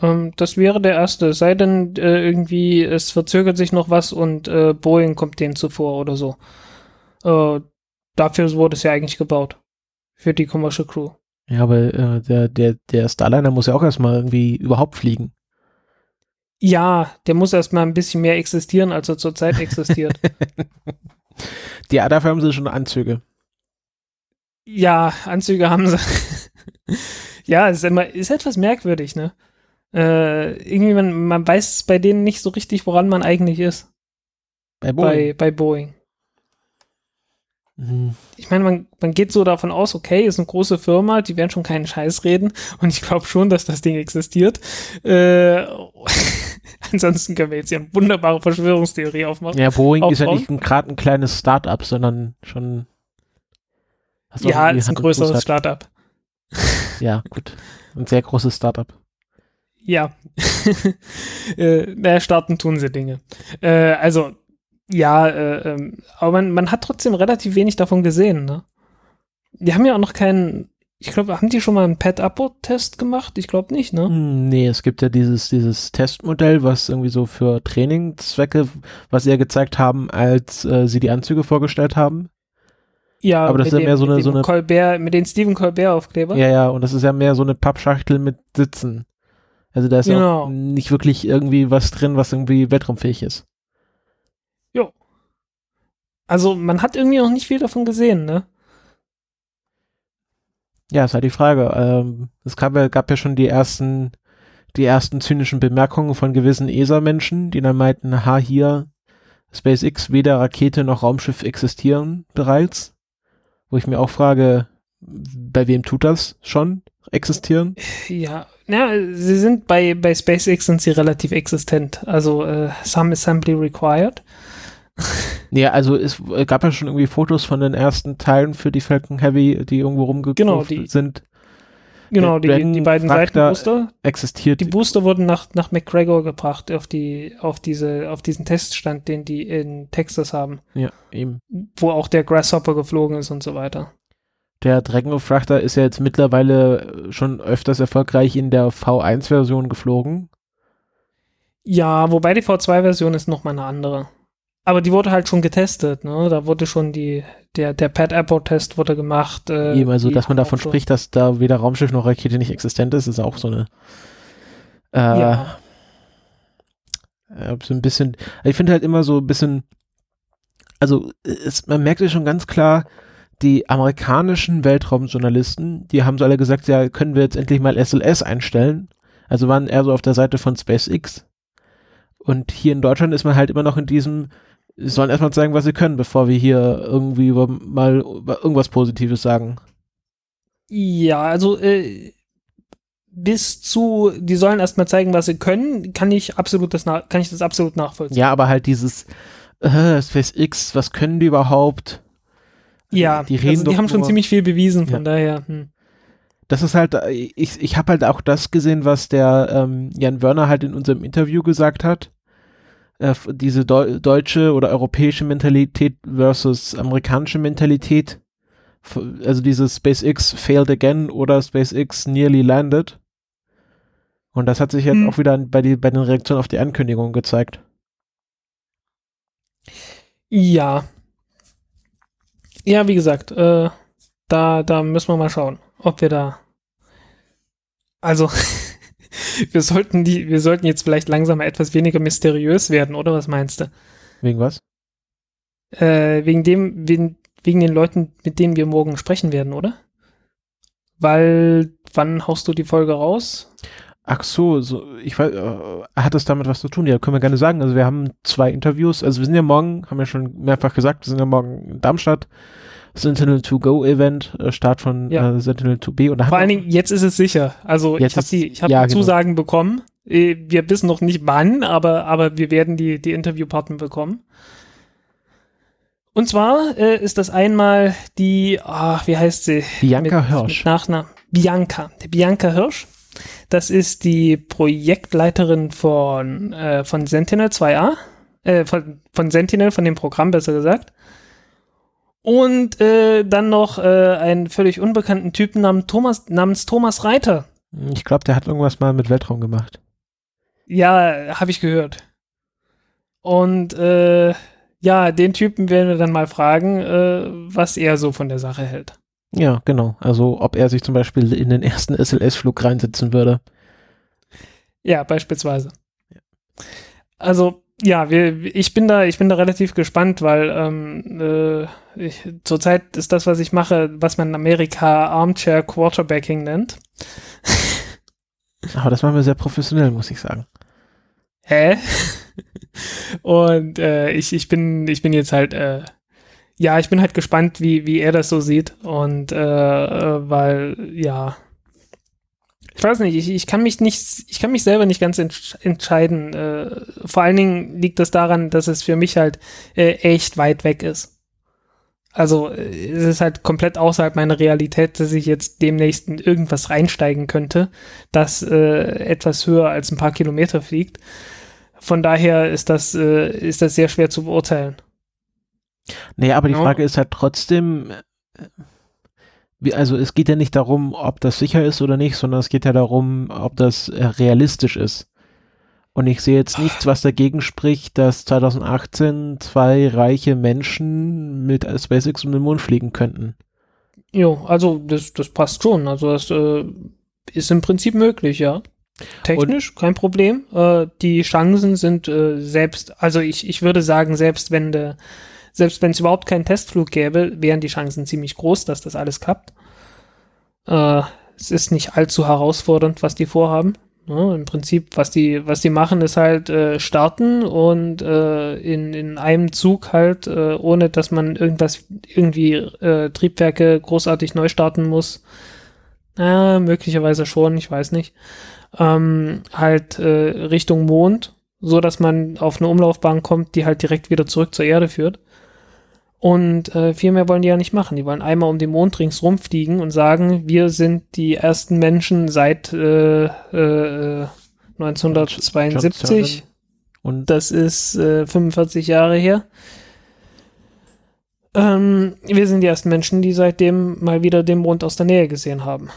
Hm. Ähm, das wäre der erste. Es Sei denn, äh, irgendwie, es verzögert sich noch was und äh, Boeing kommt denen zuvor oder so. Äh, dafür wurde es ja eigentlich gebaut. Für die Commercial Crew. Ja, aber äh, der, der, der Starliner muss ja auch erstmal irgendwie überhaupt fliegen. Ja, der muss erstmal ein bisschen mehr existieren, als er zurzeit existiert. Ja, dafür haben sie schon Anzüge. ja, Anzüge haben sie. ja, es ist immer, ist etwas merkwürdig, ne? Äh, irgendwie, man, man weiß bei denen nicht so richtig, woran man eigentlich ist. Bei Bei, Boeing. bei Boeing. Hm. ich meine, man, man geht so davon aus, okay, ist eine große Firma, die werden schon keinen Scheiß reden und ich glaube schon, dass das Ding existiert. Äh, ansonsten können wir jetzt hier eine wunderbare Verschwörungstheorie aufmachen. Ja, Boeing ist ja Aufbauen. nicht gerade ein kleines Start-up, sondern schon. Ja, ist ein größeres. Startup. Ja, gut. Ein sehr großes Startup. Ja. äh, naja, starten tun sie Dinge. Äh, also, ja, äh, ähm, aber man, man hat trotzdem relativ wenig davon gesehen, ne? Die haben ja auch noch keinen, ich glaube, haben die schon mal einen Pad-Upload-Test gemacht? Ich glaube nicht, ne? Hm, Nee, es gibt ja dieses, dieses Testmodell, was irgendwie so für Trainingszwecke, was sie ja gezeigt haben, als äh, sie die Anzüge vorgestellt haben. Ja, Aber das mit ist ja dem, mehr so mit eine- dem so eine- Colbert, mit den Stephen Colbert-Aufkleber. Ja, ja, und das ist ja mehr so eine Pappschachtel mit Sitzen. Also da ist ja Genau. auch nicht wirklich irgendwie was drin, was irgendwie weltraumfähig ist. Also man hat irgendwie noch nicht viel davon gesehen, ne? Ja, ist halt die Frage. Ähm, es gab ja, gab ja schon die ersten, die ersten zynischen Bemerkungen von gewissen ESA-Menschen, die dann meinten, ha, hier, SpaceX, weder Rakete noch Raumschiff existieren bereits. Wo ich mir auch frage, bei wem tut das schon existieren? Ja, ja, sie sind bei, bei SpaceX sind sie relativ existent. Also äh, some assembly required. Ja, also es gab ja schon irgendwie Fotos von den ersten Teilen für die Falcon Heavy, die irgendwo rumgekommen Genau, die- sind. Genau, die, die beiden Seitenbooster. Existiert. Die Booster wurden nach, nach McGregor gebracht auf die, auf diese, auf diesen Teststand, den die in Texas haben, ja, eben. wo auch der Grasshopper geflogen ist und so weiter. Der Dragon Frachter ist ja jetzt mittlerweile schon öfters erfolgreich in der V1-Version geflogen. Ja, wobei die V2-Version ist nochmal eine andere. Aber die wurde halt schon getestet, ne? Da wurde schon die, der, der Pat Airport-Test wurde gemacht. Äh, Eben, also, dass man davon schon- spricht, dass da weder Raumschiff noch Rakete nicht existent ist, ist auch so eine. Äh, Ja. äh, so ein bisschen. Ich finde halt immer so ein bisschen. Also, es, man merkt ja schon ganz klar, die amerikanischen Weltraumjournalisten, die haben so alle gesagt, ja, können wir jetzt endlich mal SLS einstellen. Also waren eher so auf der Seite von SpaceX. Und hier in Deutschland ist man halt immer noch in diesem, sie sollen erstmal zeigen, was sie können, bevor wir hier irgendwie über- mal irgendwas Positives sagen. Ja, also äh, bis zu, die sollen erstmal zeigen, was sie können, kann ich absolut das nach, kann ich das absolut nachvollziehen. Ja, aber halt dieses äh, SpaceX, was können die überhaupt? Ja, die reden also die doch haben schon ziemlich viel bewiesen, von Ja. daher. Hm. Das ist halt, äh, ich, ich habe halt auch das gesehen, was der ähm, Jan Wörner halt in unserem Interview gesagt hat. Äh, diese Deu deutsche oder europäische Mentalität versus amerikanische Mentalität. Also dieses SpaceX failed again oder SpaceX nearly landed. Und das hat sich jetzt Hm. auch wieder bei, die, bei den Reaktionen auf die Ankündigung gezeigt. Ja. Ja, wie gesagt, äh, da, da müssen wir mal schauen, ob wir da. Also, wir sollten die, wir sollten jetzt vielleicht langsam etwas weniger mysteriös werden, oder was meinst du? Wegen was? Äh, wegen dem, wegen, wegen den Leuten, mit denen wir morgen sprechen werden, oder? Weil, wann haust du die Folge raus? Ach so, so ich weiß, äh, hat das damit was zu tun? Ja, können wir gerne sagen. Also wir haben zwei Interviews. Also wir sind ja morgen, haben wir schon mehrfach gesagt, wir sind ja morgen in Darmstadt. Sentinel 2 Go Event, äh, Start von Ja. äh, Sentinel 2B. Und Vor allen Dingen, jetzt ist es sicher. Also Jetzt ich habe die, ich hab ja, genau. Zusagen bekommen. Äh, Wir wissen noch nicht wann, aber, aber wir werden die, die Interviewpartner bekommen. Und zwar äh, ist das einmal die, ah, wie heißt sie? Bianca mit, Hirsch. Mit Nachnamen. Bianca. Die Bianca Hirsch. Das ist die Projektleiterin von, äh, von Sentinel 2A. Äh, von, von Sentinel, von dem Programm besser gesagt. Und äh, dann noch äh, einen völlig unbekannten Typen namens Thomas, namens Thomas Reiter. Ich glaube, der hat irgendwas mal mit Weltraum gemacht. Ja, habe ich gehört. Und äh, ja, den Typen werden wir dann mal fragen, äh, was er so von der Sache hält. Ja, genau. Also ob er sich zum Beispiel in den ersten SLS-Flug reinsetzen würde. Ja, beispielsweise. Also, ja, wir, ich bin da, ich bin da relativ gespannt, weil ähm, äh, ich, zurzeit ist das, was ich mache, was man in Amerika Armchair Quarterbacking nennt. Aber das machen wir sehr professionell, muss ich sagen. Hä? Und äh, ich, ich bin, ich bin jetzt halt, äh, ja, ich bin halt gespannt, wie, wie er das so sieht. Und äh, weil, ja, ich weiß nicht, ich, ich kann mich nicht, ich kann mich selber nicht ganz entsch entscheiden. Äh, vor allen Dingen liegt das daran, dass es für mich halt äh, echt weit weg ist. Also äh, es ist halt komplett außerhalb meiner Realität, dass ich jetzt demnächst in irgendwas reinsteigen könnte, das äh, etwas höher als ein paar Kilometer fliegt. Von daher ist das, äh, ist das sehr schwer zu beurteilen. Nee, aber die Ja. Frage ist halt trotzdem, äh, also es geht ja nicht darum, ob das sicher ist oder nicht, sondern es geht ja darum, ob das äh, realistisch ist. Und ich sehe jetzt nichts, was dagegen spricht, dass 2018 zwei reiche Menschen mit SpaceX um den Mond fliegen könnten. Jo, also das, das passt schon. Also das äh, ist im Prinzip möglich, ja. Technisch, kein Problem. Äh, die Chancen sind äh, selbst, also ich, ich würde sagen, selbst wenn der selbst wenn es überhaupt keinen Testflug gäbe, wären die Chancen ziemlich groß, dass das alles klappt. Äh, es ist nicht allzu herausfordernd, was die vorhaben. Ja, Im Prinzip, was die, was die machen, ist halt äh, starten und äh, in, in einem Zug halt, äh, ohne dass man irgendwas, irgendwie äh, Triebwerke großartig neu starten muss. Äh, möglicherweise schon, ich weiß nicht. Ähm, halt äh, Richtung Mond, so dass man auf eine Umlaufbahn kommt, die halt direkt wieder zurück zur Erde führt. Und äh, viel mehr wollen die ja nicht machen. Die wollen einmal um den Mond ringsrum fliegen und sagen, wir sind die ersten Menschen seit äh, äh, 1972. Und das ist äh, 45 Jahre her. Ähm, wir sind die ersten Menschen, die seitdem mal wieder den Mond aus der Nähe gesehen haben.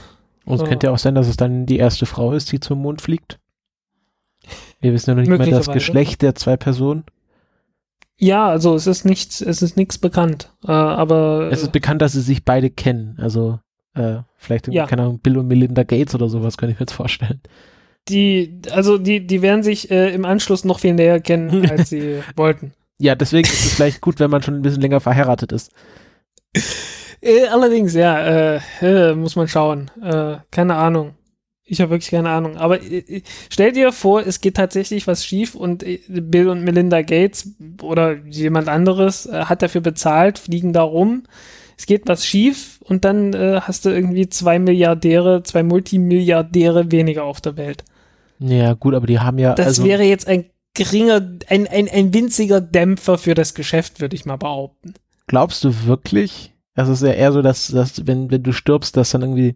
Und es könnte ja auch sein, dass es dann die erste Frau ist, die zum Mond fliegt. Wir wissen ja noch nicht mal das Geschlecht der zwei Personen. Ja, also es ist nichts, es ist nichts bekannt. Äh, aber es ist bekannt, dass sie sich beide kennen. Also äh, vielleicht ja. keine Ahnung, Bill und Melinda Gates oder sowas, kann ich mir jetzt vorstellen. Die, also die, die werden sich äh, im Anschluss noch viel näher kennen, als sie wollten. Ja, deswegen ist es vielleicht gut, wenn man schon ein bisschen länger verheiratet ist. Äh, allerdings, ja, äh, äh, muss man schauen. Äh, keine Ahnung. Ich habe wirklich keine Ahnung. Aber äh, äh, stell dir vor, es geht tatsächlich was schief und äh, Bill und Melinda Gates oder jemand anderes hat dafür bezahlt, fliegen da rum. Es geht was schief und dann äh, hast du irgendwie zwei Milliardäre, zwei Multimilliardäre weniger auf der Welt. Ja, gut, aber die haben ja. Das also wäre jetzt ein geringer, ein, ein, ein winziger Dämpfer für das Geschäft, würde ich mal behaupten. Glaubst du wirklich? Das ist ja eher so, dass, dass wenn, wenn du stirbst, dass dann irgendwie,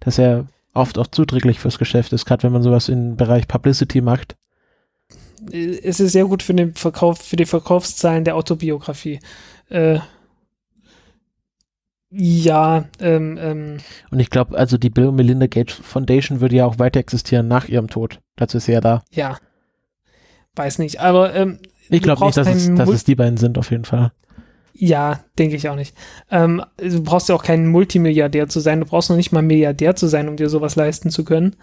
dass er oft auch zuträglich fürs Geschäft ist, gerade wenn man sowas im Bereich Publicity macht. Es ist sehr gut für den Verkauf, für die Verkaufszahlen der Autobiografie. Äh, ja, ähm, ähm. Und ich glaube, also die Bill und Melinda Gates Foundation würde ja auch weiter existieren nach ihrem Tod. Dazu ist sie ja da. Ja. Weiß nicht, aber ähm, ich glaube nicht, dass es, dass es die beiden sind, auf jeden Fall. Ja, denke ich auch nicht. Ähm, du brauchst ja auch kein Multimilliardär zu sein, du brauchst noch nicht mal Milliardär zu sein, um dir sowas leisten zu können.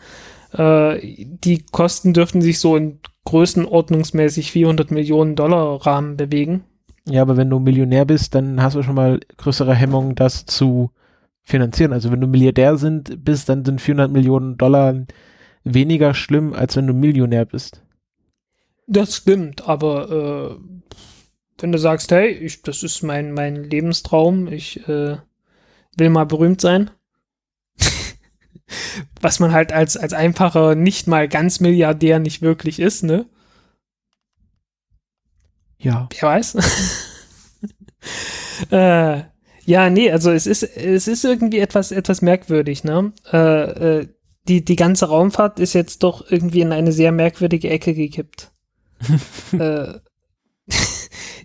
Äh, die Kosten dürften sich so in größenordnungsmäßig 400 Millionen Dollar Rahmen bewegen. Ja, aber wenn du Millionär bist, dann hast du schon mal größere Hemmungen, das zu finanzieren. Also wenn du Milliardär sind, bist, dann sind 400 Millionen Dollar weniger schlimm, als wenn du Millionär bist. Das stimmt, aber äh, wenn du sagst, hey, ich, das ist mein, mein Lebenstraum, ich äh, will mal berühmt sein. Was man halt als, als einfacher, nicht mal ganz Milliardär nicht wirklich ist, ne? Ja. Wer weiß? äh, ja, nee, also es ist, es ist irgendwie etwas, etwas merkwürdig, ne? Äh, äh, die, die ganze Raumfahrt ist jetzt doch irgendwie in eine sehr merkwürdige Ecke gekippt. äh,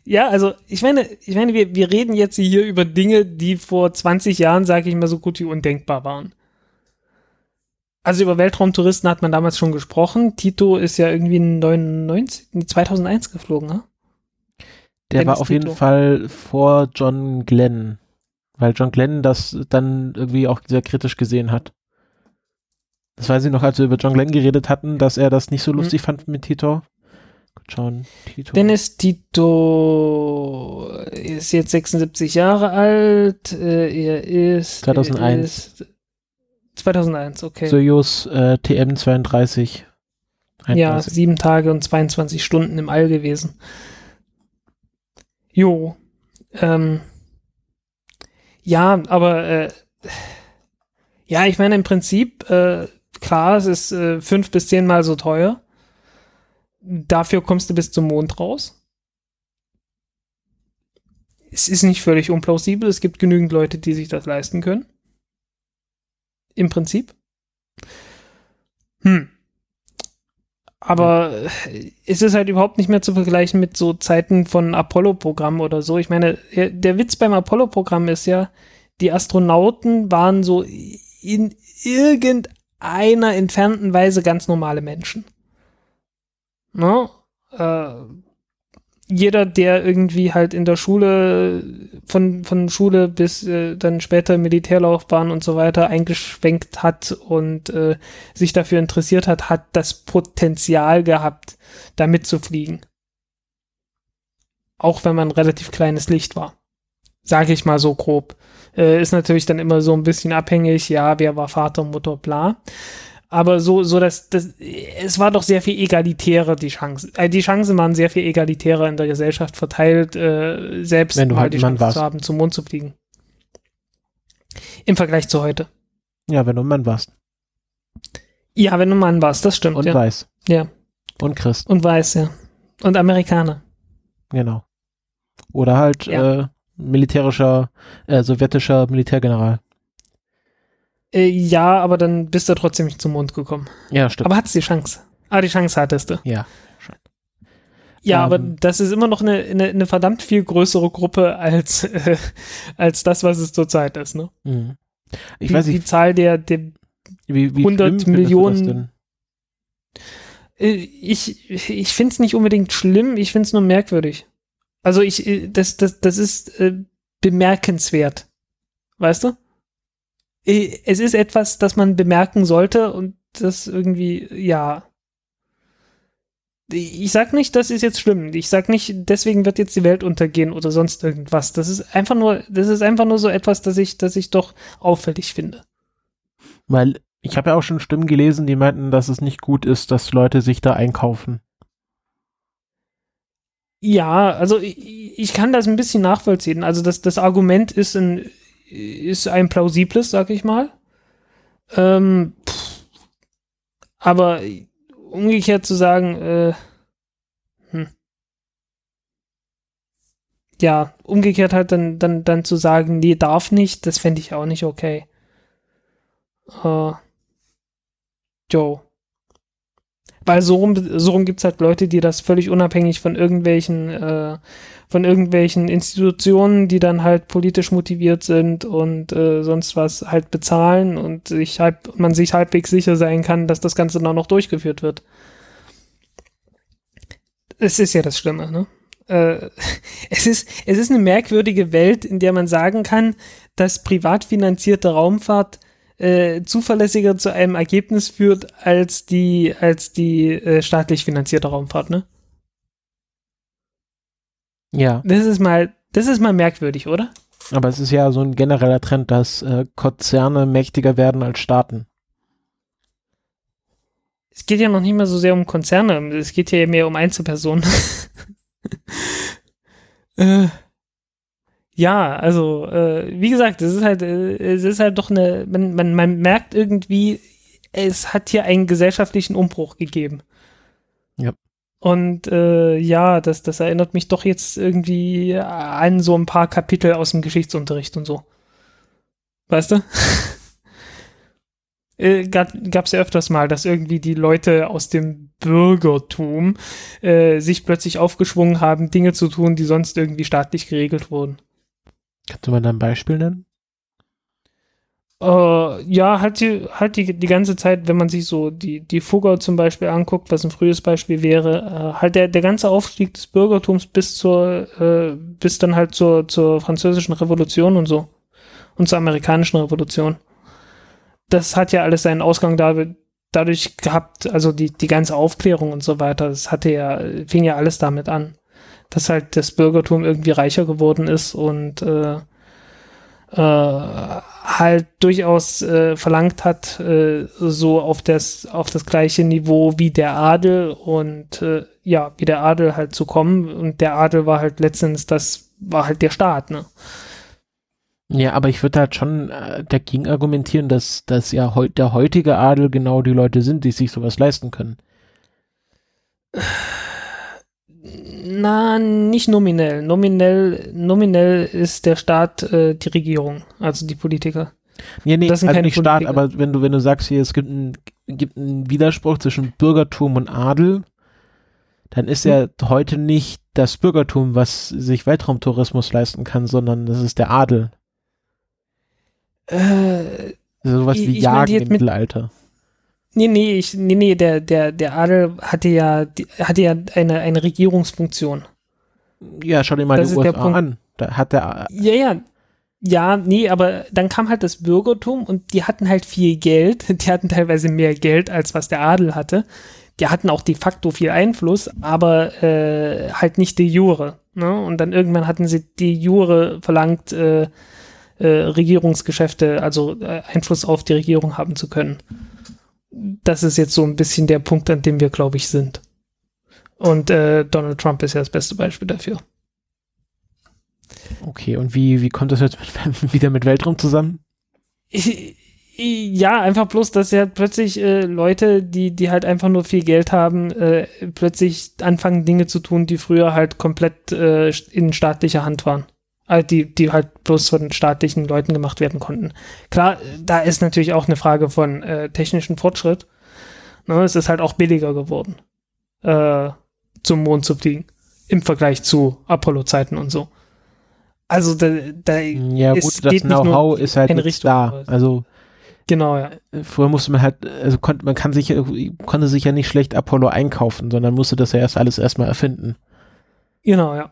ja, also ich meine, ich meine, wir, wir reden jetzt hier über Dinge, die vor 20 Jahren, sage ich mal, so gut wie undenkbar waren. Also über Weltraumtouristen hat man damals schon gesprochen. Tito ist ja irgendwie 99, 2001 geflogen, ne? Der Dennis war auf Tito. jeden Fall vor John Glenn, weil John Glenn das dann irgendwie auch sehr kritisch gesehen hat. Das weiß ich noch, als wir über John Glenn geredet hatten, dass er das nicht so mhm. lustig mhm. fand mit Tito. John Tito. Dennis Tito ist jetzt 76 Jahre alt. Äh, er ist 2001. Er ist 2001, okay. Soyuz äh, TM 32. 31. Ja, sieben Tage und 22 Stunden im All gewesen. Jo. Ähm, ja, aber äh, ja, ich meine im Prinzip, äh, klar, es ist äh, fünf bis zehnmal so teuer dafür kommst du bis zum Mond raus. Es ist nicht völlig unplausibel. Es gibt genügend Leute, die sich das leisten können. Im Prinzip. Hm. Aber es ist halt überhaupt nicht mehr zu vergleichen mit so Zeiten von Apollo-Programm oder so. Ich meine, der Witz beim Apollo-Programm ist ja, die Astronauten waren so in irgendeiner entfernten Weise ganz normale Menschen. Ne? Äh, jeder, der irgendwie halt in der Schule, von, von Schule bis äh, dann später Militärlaufbahn und so weiter eingeschwenkt hat und äh, sich dafür interessiert hat, hat das Potenzial gehabt, damit zu fliegen. Auch wenn man relativ kleines Licht war. Sage ich mal so grob. Äh, ist natürlich dann immer so ein bisschen abhängig, ja, wer war Vater, Mutter, bla. Aber so, so dass das, es war doch sehr viel egalitärer, die Chancen. Äh, die Chancen waren sehr viel egalitärer in der Gesellschaft verteilt, äh, selbst Wenn du halt die Chance warst. zu haben, zum Mond zu fliegen. Im Vergleich zu heute. Ja, wenn du ein Mann warst. Ja, wenn du ein Mann warst, das stimmt, Und ja. weiß. Ja. Und Christ. Und weiß, ja. Und Amerikaner. Genau. Oder halt Ja. äh, militärischer, äh, sowjetischer Militärgeneral. Äh, ja, aber dann bist du trotzdem nicht zum Mond gekommen. Ja, stimmt. Aber hattest die Chance. Ah, die Chance hattest du. ja. Ja, aber Ähm. das ist immer noch eine, eine, eine verdammt viel größere Gruppe als, äh, als das, was es zurzeit ist. Ne? Mhm. Ich die, weiß die nicht, Zahl der, der wie, wie 100 schlimm findest du das Millionen- äh, ich, ich finde es nicht unbedingt schlimm, ich finde es nur merkwürdig. Also ich, äh, das, das, das ist äh, bemerkenswert. Weißt du? Es ist etwas, das man bemerken sollte und das irgendwie, ja. Ich sag nicht, das ist jetzt schlimm. Ich sag nicht, deswegen wird jetzt die Welt untergehen oder sonst irgendwas. Das ist einfach nur, das ist einfach nur so etwas, das ich, das ich doch auffällig finde. Weil ich habe ja auch schon Stimmen gelesen, die meinten, dass es nicht gut ist, dass Leute sich da einkaufen. Ja, also ich, ich kann das ein bisschen nachvollziehen. Also das, das Argument ist ein, ist ein plausibles, sag ich mal. Ähm, pff, aber umgekehrt zu sagen, äh, hm. ja, umgekehrt halt dann, dann, dann zu sagen, nee, darf nicht, das fände ich auch nicht okay. Äh, Joe. Weil so rum, so rum gibt's halt Leute, die das völlig unabhängig von irgendwelchen, äh, von irgendwelchen Institutionen, die dann halt politisch motiviert sind und äh, sonst was halt bezahlen und sich halb, man sich halbwegs sicher sein kann, dass das Ganze dann noch durchgeführt wird. Es ist ja das Schlimme, ne? Äh, es ist, es ist eine merkwürdige Welt, in der man sagen kann, dass privat finanzierte Raumfahrt äh, zuverlässiger zu einem Ergebnis führt als die, als die äh, staatlich finanzierte Raumfahrt, ne? Ja, Das ist mal, das ist mal merkwürdig, oder? aber es ist ja so ein genereller Trend, dass äh, Konzerne mächtiger werden als Staaten. Es geht ja noch nicht mal so sehr um Konzerne, es geht ja mehr um Einzelpersonen. äh, ja, also, äh, wie gesagt, es ist halt, äh, es ist halt doch eine, man, man, man merkt irgendwie, es hat hier einen gesellschaftlichen Umbruch gegeben. Und äh, ja, das, das erinnert mich doch jetzt irgendwie an so ein paar Kapitel aus dem Geschichtsunterricht und so. Weißt du? äh, gab es ja öfters mal, dass irgendwie die Leute aus dem Bürgertum äh, sich plötzlich aufgeschwungen haben, Dinge zu tun, die sonst irgendwie staatlich geregelt wurden. Kannst du mal ein Beispiel nennen? Äh, ja, halt die, halt die, die ganze Zeit, wenn man sich so die, die Fugger zum Beispiel anguckt, was ein frühes Beispiel wäre, äh, halt der, der ganze Aufstieg des Bürgertums bis zur, äh, bis dann halt zur, zur französischen Revolution und so. Und zur amerikanischen Revolution. Das hat ja alles seinen Ausgang da, dadurch gehabt, also die, die ganze Aufklärung und so weiter, das hatte ja, fing ja alles damit an. Dass halt das Bürgertum irgendwie reicher geworden ist und äh, äh, halt durchaus äh, verlangt hat, äh, so auf das, auf das gleiche Niveau wie der Adel und äh, ja, wie der Adel halt zu kommen. Und der Adel war halt letztens, das war halt der Staat, ne? Ja, aber ich würde halt schon äh, dagegen argumentieren, dass, dass ja heu der heutige Adel genau die Leute sind, die sich sowas leisten können. Na, nicht nominell. Nominell, nominell ist der Staat äh, die Regierung, also die Politiker. Nee, nee, Das sind also keine nicht Staat, Politiker. aber wenn du, wenn du sagst, hier, es gibt einen, gibt einen Widerspruch zwischen Bürgertum und Adel, dann ist ja heute nicht das Bürgertum, was sich Weltraumtourismus leisten kann, sondern das ist der Adel. Äh, sowas Ich- wie ich Jagen im mit- Mittelalter. Nee, nee, ich, nee, nee, der, der, der Adel hatte ja, die, hatte ja eine, eine Regierungsfunktion. Ja, schau dir mal Das die USA an. Da hat der, Ja, ja. Ja, nee, aber dann kam halt das Bürgertum und die hatten halt viel Geld. Die hatten teilweise mehr Geld, als was der Adel hatte. die hatten auch de facto viel Einfluss, aber äh, halt nicht de jure. Ne? Und dann irgendwann hatten sie de jure verlangt, äh, äh, Regierungsgeschäfte, also äh, Einfluss auf die Regierung haben zu können. Das ist jetzt so ein bisschen der Punkt, an dem wir, glaube ich, sind. Und äh, Donald Trump ist ja das beste Beispiel dafür. Okay, und wie, wie kommt das jetzt mit, wieder mit Weltraum zusammen? Ja, einfach bloß, dass ja plötzlich äh, Leute, die, die halt einfach nur viel Geld haben, äh, plötzlich anfangen, Dinge zu tun, die früher halt komplett äh, in staatlicher Hand waren. Also die, die halt bloß von staatlichen Leuten gemacht werden konnten. Klar, da ist natürlich auch eine Frage von äh, technischem Fortschritt. Ne, es ist halt auch billiger geworden, äh, zum Mond zu fliegen. Im Vergleich zu Apollo-Zeiten und so. Also da, da ja, gut, das Know-how ist halt nicht Richtung da. Also Genau, ja. Früher musste man halt, also konnte, man kann sich, konnte sich ja nicht schlecht Apollo einkaufen, sondern musste das ja erst alles erstmal erfinden. Genau, ja.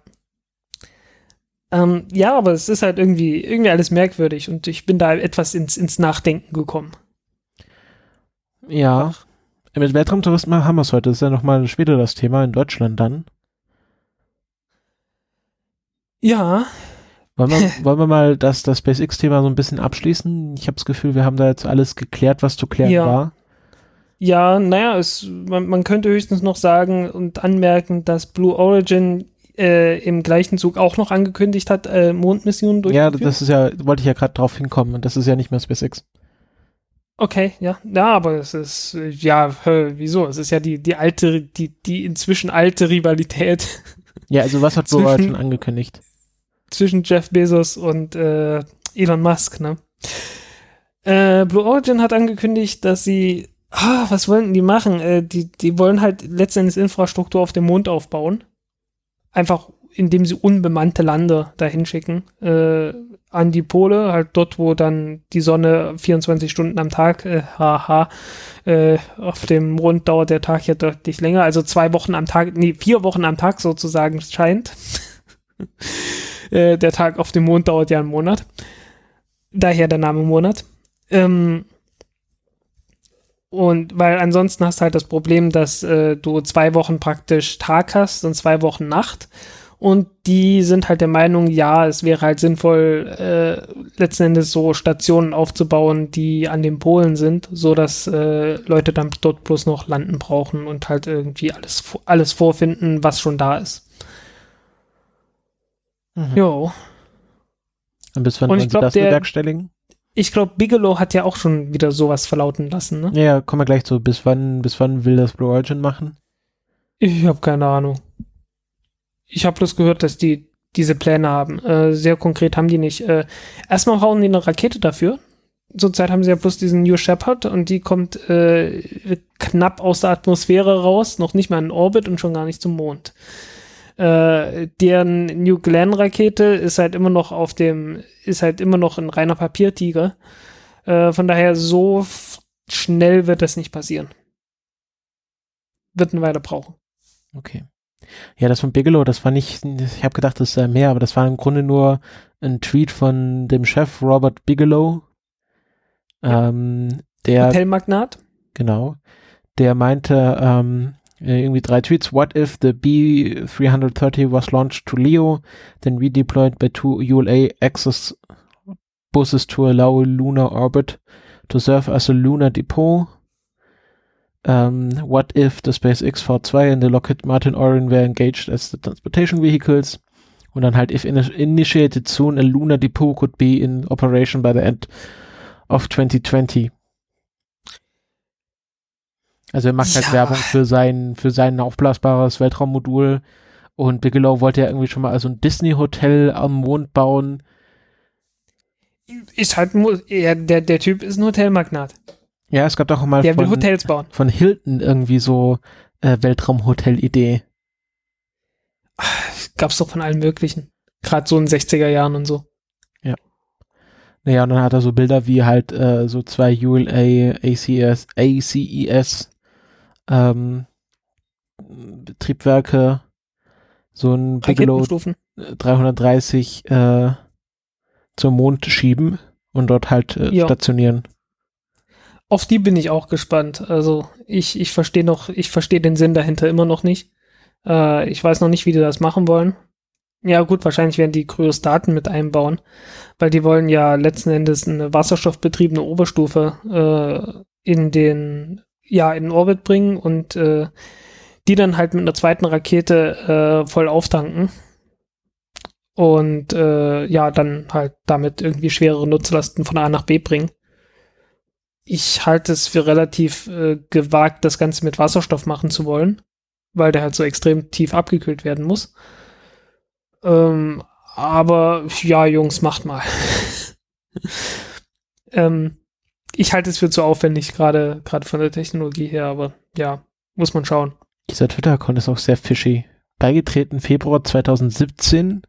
Ähm, ja, aber es ist halt irgendwie, irgendwie alles merkwürdig und ich bin da etwas ins, ins Nachdenken gekommen. Ja. Ach. Mit Weltraumtourismus haben wir es heute. Das ist ja nochmal später das Thema in Deutschland dann. Ja, wollen wir, wollen wir mal das, das SpaceX-Thema so ein bisschen abschließen? Ich habe das Gefühl, wir haben da jetzt alles geklärt, was zu klären ja. war. Ja, naja, es, man, man könnte höchstens noch sagen und anmerken, dass Blue Origin äh, im gleichen Zug auch noch angekündigt hat, äh, Mondmissionen durchzuführen. Ja, das ist ja, wollte ich ja gerade drauf hinkommen und das ist ja nicht mehr SpaceX. Okay, ja, ja, aber es ist, ja, wieso? Es ist ja die, die alte, die, die inzwischen alte Rivalität. Ja, also was hat Blue Origin angekündigt? zwischen Jeff Bezos und äh, Elon Musk, ne? Äh, Blue Origin hat angekündigt, dass sie, ah, was wollten die machen? Äh, die, die wollen halt letztendlich Infrastruktur auf dem Mond aufbauen. Einfach, indem sie unbemannte Lande dahin schicken, äh, an die Pole, halt dort, wo dann die Sonne 24 Stunden am Tag, äh, haha, äh, auf dem Mond dauert der Tag ja deutlich länger, also zwei Wochen am Tag, nee, vier Wochen am Tag sozusagen scheint. Äh, der Tag auf dem Mond dauert ja einen Monat. Daher der Name Monat. Ähm, und weil ansonsten hast du halt das Problem, dass äh, du zwei Wochen praktisch Tag hast und zwei Wochen Nacht. Und die sind halt der Meinung, ja, es wäre halt sinnvoll, äh, letzten Endes so Stationen aufzubauen, die an den Polen sind, so dass äh, Leute dann dort bloß noch landen brauchen und halt irgendwie alles, alles vorfinden, was schon da ist. Mhm. Jo. Und bis wann wollen Sie das der, bewerkstelligen? Ich glaube, Bigelow hat ja auch schon wieder sowas verlauten lassen, ne? Ja, kommen wir gleich zu. Bis wann, bis wann will das Blue Origin machen? Ich habe keine Ahnung. Ich habe bloß gehört, dass die diese Pläne haben. Äh, sehr konkret haben die nicht. Äh, erstmal hauen die eine Rakete dafür. Zurzeit haben sie ja bloß diesen New Shepard und die kommt äh, knapp aus der Atmosphäre raus, noch nicht mal in Orbit und schon gar nicht zum Mond. Äh, deren New Glenn Rakete ist halt immer noch auf dem, ist halt immer noch ein reiner Papiertiger. Äh, von daher so schnell wird das nicht passieren. Wird eine Weile brauchen. Okay. Ja, das von Bigelow, das war nicht, ich habe gedacht, das sei mehr, aber das war im Grunde nur ein Tweet von dem Chef Robert Bigelow. Ja. Ähm, der Hotelmagnat. Genau. Der meinte, ähm, äh, irgendwie drei Tweets. What if the B330 was launched to LEO, then redeployed by two ULA access buses to allow lunar orbit to serve as a lunar depot? Um, what if the SpaceX V2 and the Lockheed Martin Orion were engaged as the transportation vehicles? Und dann halt, if in initiated soon, a lunar depot could be in operation by the end of 2020. Also er macht halt ja. Werbung für sein, für sein aufblasbares Weltraummodul. Und Bigelow wollte ja irgendwie schon mal also ein Disney-Hotel am Mond bauen. Ist halt, ja, der, der Typ ist ein Hotelmagnat. Ja, es gab doch mal der von, will Hotels bauen. von Hilton irgendwie so äh, Weltraumhotel-Idee. Gab's doch von allen möglichen. Gerade so in 60er Jahren und so. Ja. Naja, und dann hat er so Bilder wie halt äh, so zwei ULA ACS, ACES ähm, Triebwerke, so ein Bigelow 330 äh, zum Mond schieben und dort halt äh, stationieren. auf die bin ich auch gespannt. Also ich, ich verstehe noch, ich verstehe den Sinn dahinter immer noch nicht. Äh, ich weiß noch nicht, wie die das machen wollen. Ja gut, wahrscheinlich werden die Kryostaten mit einbauen, weil die wollen ja letzten Endes eine wasserstoffbetriebene Oberstufe äh, in den ja in Orbit bringen und äh, die dann halt mit einer zweiten Rakete äh, voll auftanken und äh, ja dann halt damit irgendwie schwerere Nutzlasten von A nach B bringen. Ich halte es für relativ äh, gewagt, das Ganze mit Wasserstoff machen zu wollen, weil der halt so extrem tief abgekühlt werden muss. Ähm, aber ja, Jungs, macht mal. ähm, ich halte es für zu aufwendig, gerade gerade von der Technologie her, aber ja, muss man schauen. Dieser Twitter-Account ist auch sehr fishy. Beigetreten Februar 2017,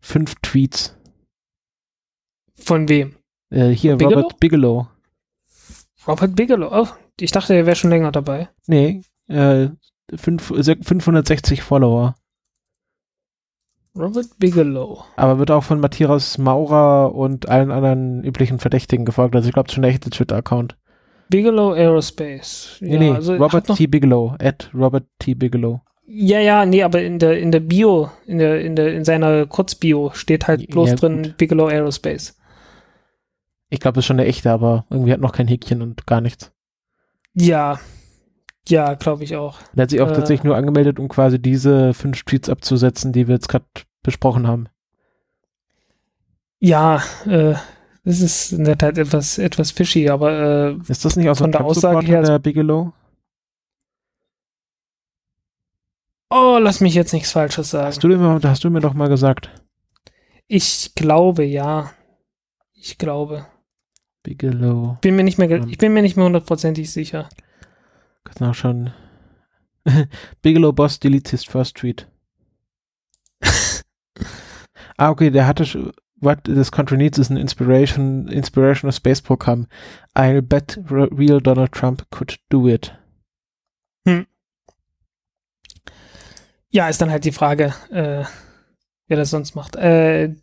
fünf Tweets. Von wem? Äh, hier, Bigelow? Robert Bigelow. Robert Bigelow. Oh, ich dachte, er wäre schon länger dabei. Nee, äh, fünf, 560 Follower. Robert Bigelow. Aber wird auch von Matthias Maurer und allen anderen üblichen Verdächtigen gefolgt. Also ich glaube, es ist schon der echte Twitter-Account. Bigelow Aerospace. Nee, ja, nee, also Robert T. Bigelow. At Robert T. Bigelow. Ja, ja, nee, aber in der in der Bio, in der in der in seiner Kurzbio steht halt bloß Ja, drin. Bigelow Aerospace. Ich glaube, das ist schon der echte, aber irgendwie hat noch kein Häkchen und gar nichts. Ja. Ja, glaube ich auch. Er hat sich auch Äh. tatsächlich nur angemeldet, um quasi diese fünf Tweets abzusetzen, die wir jetzt gerade besprochen haben. Ja, äh, das ist in der Tat etwas etwas fishy, aber äh, Ist das nicht aus Von der Aussage her- der Bigelow? oh, lass mich jetzt nichts Falsches sagen. Hast du, mir, hast du mir doch mal gesagt. Ich glaube, ja. Ich glaube. Bigelow. Bin mir nicht mehr, Ähm. ich bin mir nicht mehr hundertprozentig sicher. Kannst auch schon. Bigelow Boss deletes his first tweet. ah, okay, der hatte schon. What this country needs is an inspiration, inspirational space program. I'll bet real Donald Trump could do it. Ja, ist dann halt die Frage, äh, wer das sonst macht. Äh,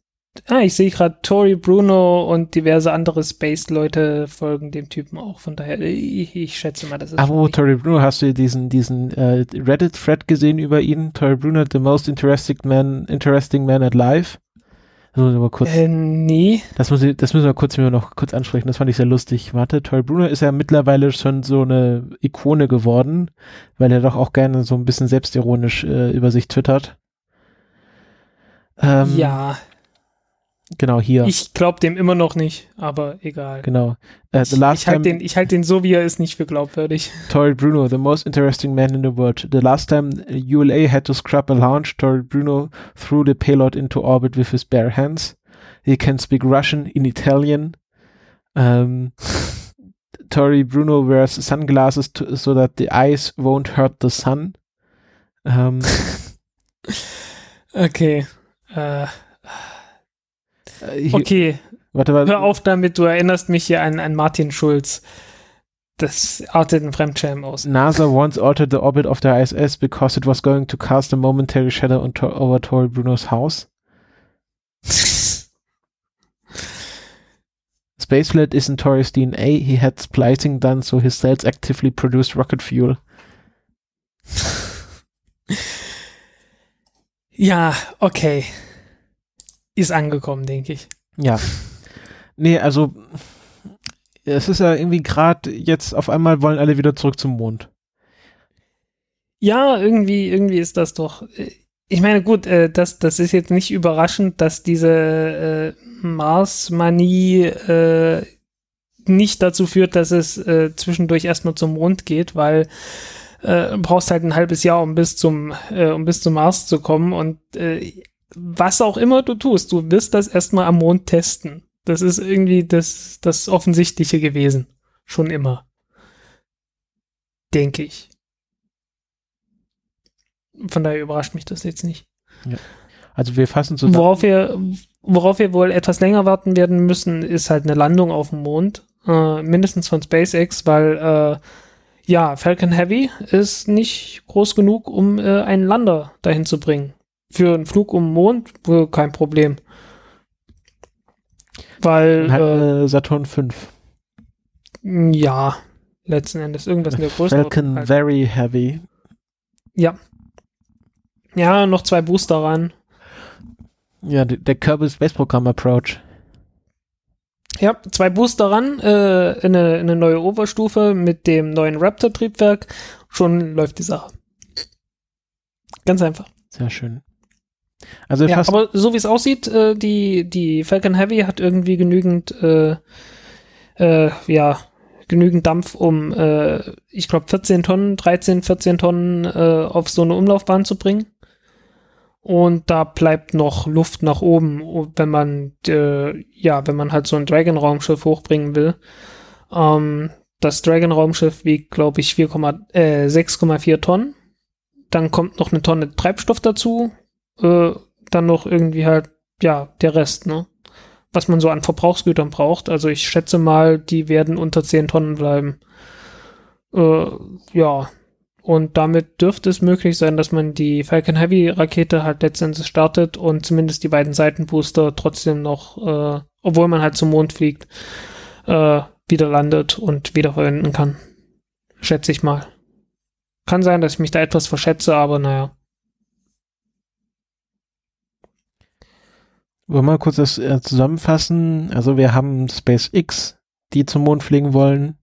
ah, ich sehe gerade Tori Bruno und diverse andere Space-Leute folgen dem Typen auch. Von daher, ich, ich schätze mal, das ist. Aber nicht- Tory Bruno, hast du diesen, diesen äh, Reddit-Thread gesehen über ihn? Tory Bruno, the most interesting man, interesting man at life. Das muss ich mal kurz, äh, nee. das, muss ich, das müssen wir kurz, noch kurz ansprechen. Das fand ich sehr lustig. Warte, Tory Bruno ist ja mittlerweile schon so eine Ikone geworden, weil er doch auch gerne so ein bisschen selbstironisch äh, über sich twittert. Ähm, ja, Genau, hier. ich glaube dem immer noch nicht, aber egal. genau. Äh, the Ich, last ich halte time den, ich halt den so, wie er ist, nicht für glaubwürdig. Tory Bruno, the most interesting man in the world. The last time ULA had to scrap a launch, Tory Bruno threw the payload into orbit with his bare hands. He can speak Russian in Italian. Um, Tory Bruno wears sunglasses to, so that the eyes won't hurt the sun. Um, Okay. Äh, hier- okay, Warte, warte. hör auf damit, du erinnerst mich hier an, an Martin Schulz. Das artet ein Fremdschämen aus. NASA once altered the orbit of the ISS because it was going to cast a momentary shadow on to over Tory Bruno's house. Spaceflight isn't Tory's DNA. He had splicing done, so his cells actively produced rocket fuel. Ja, okay. Ist angekommen, denke ich. Ja. Nee, also es ist ja irgendwie gerade jetzt auf einmal wollen alle wieder zurück zum Mond. Ja, irgendwie, irgendwie ist das doch. äh, Ich meine, gut, äh, das, das ist jetzt nicht überraschend, dass diese äh, Mars-Manie äh, nicht dazu führt, dass es äh, zwischendurch erstmal zum Mond geht, weil äh, du brauchst halt ein halbes Jahr, um bis zum, äh, um bis zum Mars zu kommen und äh, was auch immer du tust, du wirst das erstmal am Mond testen. Das ist irgendwie das, das Offensichtliche gewesen. Schon immer. Denke ich. Von daher überrascht mich das jetzt nicht. Also wir fassen zusammen. Worauf wir, worauf wir wohl etwas länger warten werden müssen, ist halt eine Landung auf dem Mond. Äh, mindestens von SpaceX, weil äh, ja, Falcon Heavy ist nicht groß genug, um äh, einen Lander dahin zu bringen. Für einen Flug um den Mond kein Problem. Weil hat äh, äh, Saturn 5. Ja, letzten Endes irgendwas in der Größe. Falcon halt. Very Heavy. Ja. Ja, noch zwei Booster ran. Ja, der, der Kerbal Space Program Approach. Ja, zwei Booster ran, äh, in eine, in eine neue Oberstufe mit dem neuen Raptor-Triebwerk. Schon läuft die Sache. Ganz einfach. Sehr schön. Also Ja, aber so wie es aussieht, äh, die, die Falcon Heavy hat irgendwie genügend, äh, äh, ja, genügend Dampf, um, äh, ich glaube, 14 Tonnen, 13, 14 Tonnen äh, auf so eine Umlaufbahn zu bringen. Und da bleibt noch Luft nach oben, wenn man, äh, ja, wenn man halt so ein Dragon-Raumschiff hochbringen will. Ähm, das Dragon-Raumschiff wiegt, glaube ich, 4,, äh, 6,4 Tonnen. Dann kommt noch eine Tonne Treibstoff dazu. Äh, dann noch irgendwie halt, ja, der Rest, ne? Was man so an Verbrauchsgütern braucht. Also ich schätze mal, die werden unter 10 Tonnen bleiben. Äh, ja. Und damit dürfte es möglich sein, dass man die Falcon Heavy Rakete halt letztendlich startet und zumindest die beiden Seitenbooster trotzdem noch, äh, obwohl man halt zum Mond fliegt, äh, wieder landet und wiederverwenden kann. Schätze ich mal. Kann sein, dass ich mich da etwas verschätze, aber naja. Wollen wir mal kurz das äh, zusammenfassen? Also wir haben SpaceX, die zum Mond fliegen wollen.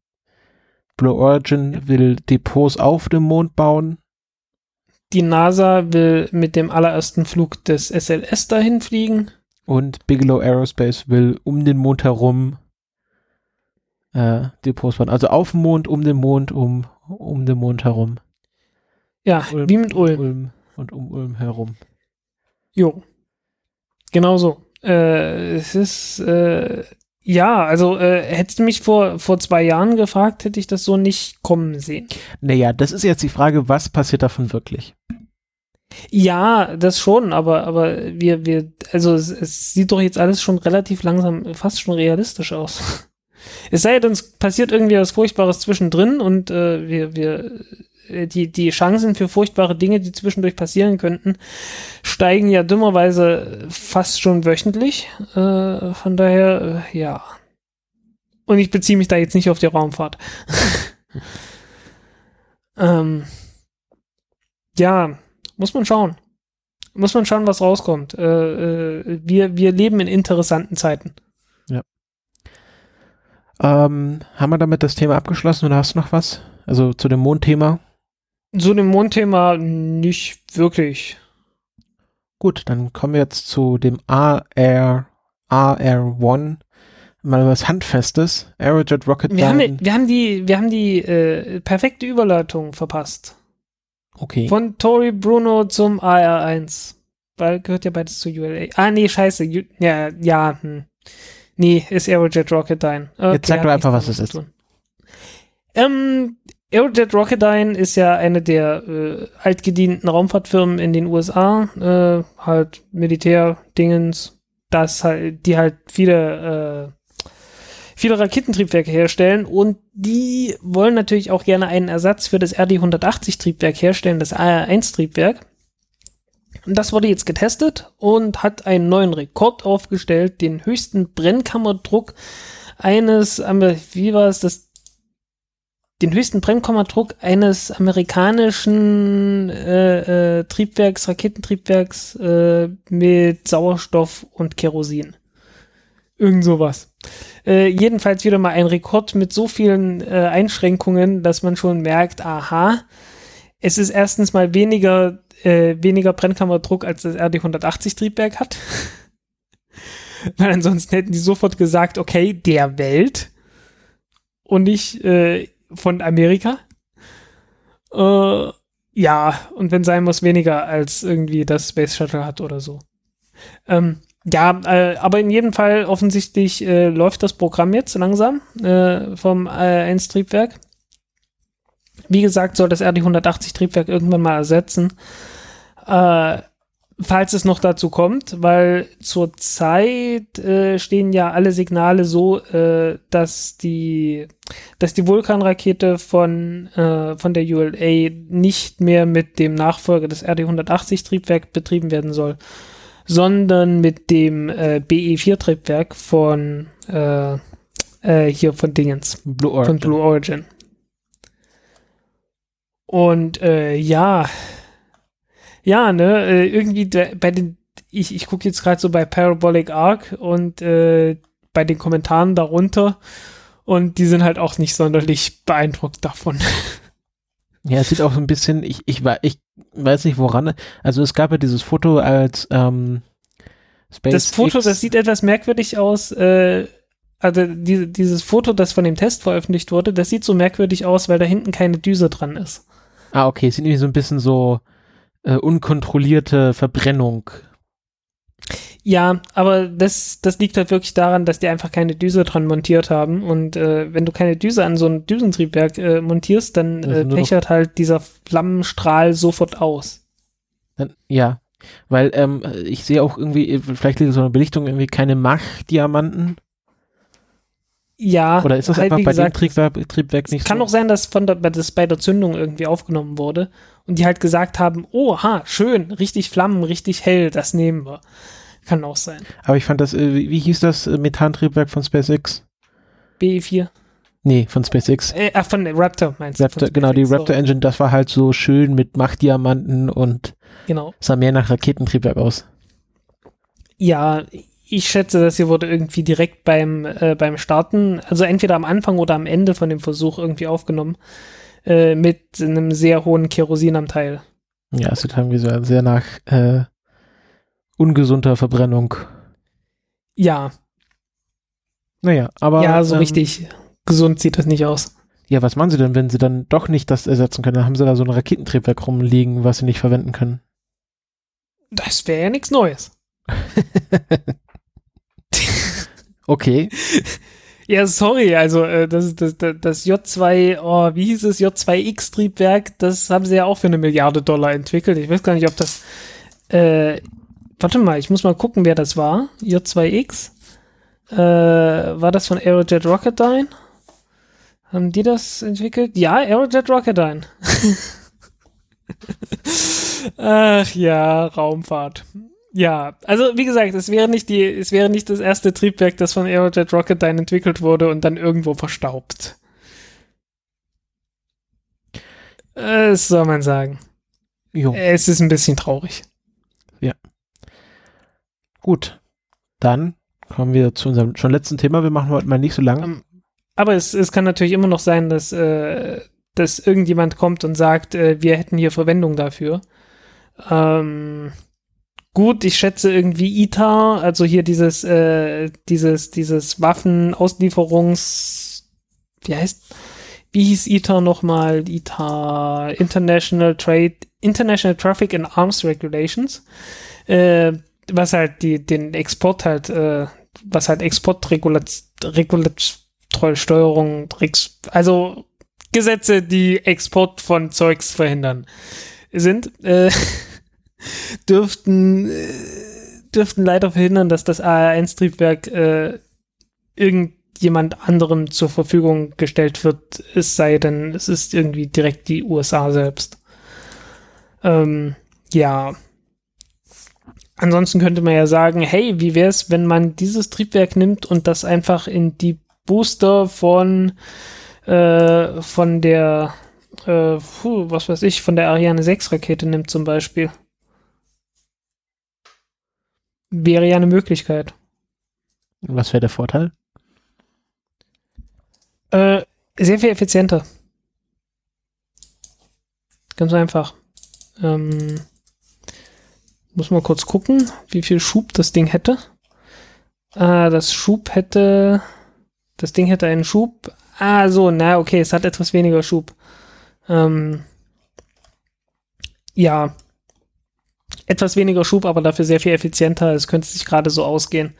Blue Origin will Depots auf dem Mond bauen. Die NASA will mit dem allerersten Flug des SLS dahin fliegen. Und Bigelow Aerospace will um den Mond herum äh, Depots bauen. Also auf dem Mond, um den Mond, um, um den Mond herum. Ja, Ulm, wie mit Ulm. Ulm und um Ulm herum. Jo. Genau so. Äh, es ist, äh, ja, also äh, hättest du mich vor, vor zwei Jahren gefragt, hätte ich das so nicht kommen sehen. Naja, das ist jetzt die Frage, was passiert davon wirklich? Ja, das schon, aber, aber wir, wir, also es, es sieht doch jetzt alles schon relativ langsam, fast schon realistisch aus. Es sei denn, es passiert irgendwie was Furchtbares zwischendrin und äh, wir, wir, die, die Chancen für furchtbare Dinge, die zwischendurch passieren könnten, steigen ja dummerweise fast schon wöchentlich. Äh, von daher, äh, ja. Und ich beziehe mich da jetzt nicht auf die Raumfahrt. ähm, ja, muss man schauen. Muss man schauen, was rauskommt. Äh, äh, wir, wir leben in interessanten Zeiten. Ähm, haben wir damit das Thema abgeschlossen oder hast du noch was? Also zu dem Mondthema? So dem Mondthema nicht wirklich. Gut, dann kommen wir jetzt zu dem AR, AR1. Mal was Handfestes. Aerojet Rocket Wir haben, wir haben die, wir haben die äh, perfekte Überleitung verpasst. Okay. Von Tori Bruno zum AR1. Weil gehört ja beides zu ULA. Ah, nee, scheiße. U ja, ja, hm. Nee, ist Aerojet Rocketdyne. Okay, Jetzt sag doch einfach, was es tun. Ähm, Aerojet Rocketdyne ist ja eine der äh, altgedienten Raumfahrtfirmen in den USA, äh, halt Militärdingens, das halt, die halt viele, äh, viele Raketentriebwerke herstellen und die wollen natürlich auch gerne einen Ersatz für das RD-180 Triebwerk herstellen, das AR-1 Triebwerk. Und das wurde jetzt getestet und hat einen neuen Rekord aufgestellt, den höchsten Brennkammerdruck eines, wie war es, das, den höchsten Brennkammerdruck eines amerikanischen äh, äh, Triebwerks, Raketentriebwerks äh, mit Sauerstoff und Kerosin. Irgend sowas. Äh, jedenfalls wieder mal ein Rekord mit so vielen äh, Einschränkungen, dass man schon merkt, aha, es ist erstens mal weniger, äh, weniger Brennkammerdruck als das RD-180 Triebwerk hat. Weil ansonsten hätten die sofort gesagt, okay, der Welt und nicht äh, von Amerika. Äh, ja, und wenn sein muss, weniger als irgendwie das Space Shuttle hat oder so. Ähm, ja, äh, aber in jedem Fall offensichtlich äh, läuft das Programm jetzt langsam äh, vom AR1 Triebwerk. Wie gesagt, soll das RD180 Triebwerk irgendwann mal ersetzen. Äh, falls es noch dazu kommt, weil zurzeit äh, stehen ja alle Signale so, äh, dass die, dass die Vulkan-Rakete von, äh, von der ULA nicht mehr mit dem Nachfolger des RD-180 Triebwerk betrieben werden soll, sondern mit dem äh, BE-4 Triebwerk von äh, Äh, hier von Dingens. Blue Origin. Von Blue Origin. Und äh, ja, ja, ne, äh, irgendwie da, bei den, ich, ich gucke jetzt gerade so bei Parabolic Arc und äh, bei den Kommentaren darunter und die sind halt auch nicht sonderlich beeindruckt davon. Ja, es sieht auch so ein bisschen, ich, ich, ich weiß nicht woran, also es gab ja dieses Foto als ähm, Space Das Foto, X. das sieht etwas merkwürdig aus, äh, also die, dieses Foto, das von dem Test veröffentlicht wurde, das sieht so merkwürdig aus, weil da hinten keine Düse dran ist. Ah, okay, es sieht irgendwie so ein bisschen so äh, unkontrollierte Verbrennung ja, aber das, das liegt halt wirklich daran, dass die einfach keine Düse dran montiert haben. Und äh, wenn du keine Düse an so ein Düsentriebwerk äh, montierst, dann äh, pechert halt dieser Flammenstrahl sofort aus. Dann, ja, weil ähm, ich sehe auch irgendwie, vielleicht liegt so eine Belichtung irgendwie keine Mach-Diamanten. Ja. Oder ist das halt einfach bei gesagt, dem Triebwerk, Triebwerk nicht Kann so? auch sein, dass von der, das bei der Zündung irgendwie aufgenommen wurde und die halt gesagt haben, oh, ha, schön, richtig Flammen, richtig hell, das nehmen wir. Kann auch sein. Aber ich fand das, äh, wie, hieß das äh, Methantriebwerk von SpaceX? BE4. Nee, von SpaceX. Äh, ach, von Raptor meinst Raptor, du? genau, die Raptor so. Engine, das war halt so schön mit Machtdiamanten und genau. sah mehr nach Raketentriebwerk aus. Ja, ich schätze, das hier wurde irgendwie direkt beim, äh, beim Starten, also entweder am Anfang oder am Ende von dem Versuch irgendwie aufgenommen, äh, mit einem sehr hohen Kerosinanteil. Ja, es sieht irgendwie so sehr nach äh, ungesunder Verbrennung. Ja. Naja, aber. Ja, so ähm, richtig gesund sieht das nicht aus. Ja, was machen sie denn, wenn sie dann doch nicht das ersetzen können? Dann haben sie da so ein Raketentriebwerk rumliegen, was sie nicht verwenden können. Das wäre ja nichts Neues. okay. Ja, sorry, also äh, das, das, das J2, oh, wie hieß es, J2X-Triebwerk, das haben sie ja auch für eine Milliarde Dollar entwickelt. Ich weiß gar nicht, ob das äh, warte mal, ich muss mal gucken, wer das war. J2X. Äh, war das von Aerojet Rocketdyne? Haben die das entwickelt? Ja, Aerojet Rocketdyne. Ach ja, Raumfahrt. Ja, also wie gesagt, es wäre nicht die, es wäre nicht das erste Triebwerk, das von Aerojet Rocketdyne entwickelt wurde und dann irgendwo verstaubt. Äh, das soll man sagen. Jo. Es ist ein bisschen traurig. Ja. Gut, dann kommen wir zu unserem schon letzten Thema. Wir machen heute mal nicht so lang. Um, ähm, aber es, es kann natürlich immer noch sein, dass, äh, dass irgendjemand kommt und sagt, äh, wir hätten hier Verwendung dafür. Ähm, gut, ich schätze irgendwie ITAR, also hier dieses, äh, dieses, dieses Waffenauslieferungs, wie heißt, wie hieß ITAR nochmal? ITAR, International Trade, International Traffic and Arms Regulations. Äh, was halt die, den Export halt, äh, was halt Exportregulatorsteuerung, also Gesetze, die Export von Zeugs verhindern, sind, äh, dürften, äh, dürften leider verhindern, dass das AR1-Triebwerk äh, irgendjemand anderem zur Verfügung gestellt wird, es sei denn, es ist irgendwie direkt die USA selbst. Ähm, ja, Ansonsten könnte man ja sagen, hey, wie wäre es, wenn man dieses Triebwerk nimmt und das einfach in die Booster von, äh, von der, äh, puh, was weiß ich, von der Ariane 6 Rakete nimmt zum Beispiel. Wäre ja eine Möglichkeit. Was wäre der Vorteil? Äh, sehr viel effizienter. Ganz einfach. Ähm, muss mal kurz gucken, wie viel Schub das Ding hätte. Äh, das Schub hätte. Das Ding hätte einen Schub. Ah, so, na, okay, es hat etwas weniger Schub. Ähm, ja. Etwas weniger Schub, aber dafür sehr viel effizienter. Es könnte sich gerade so ausgehen.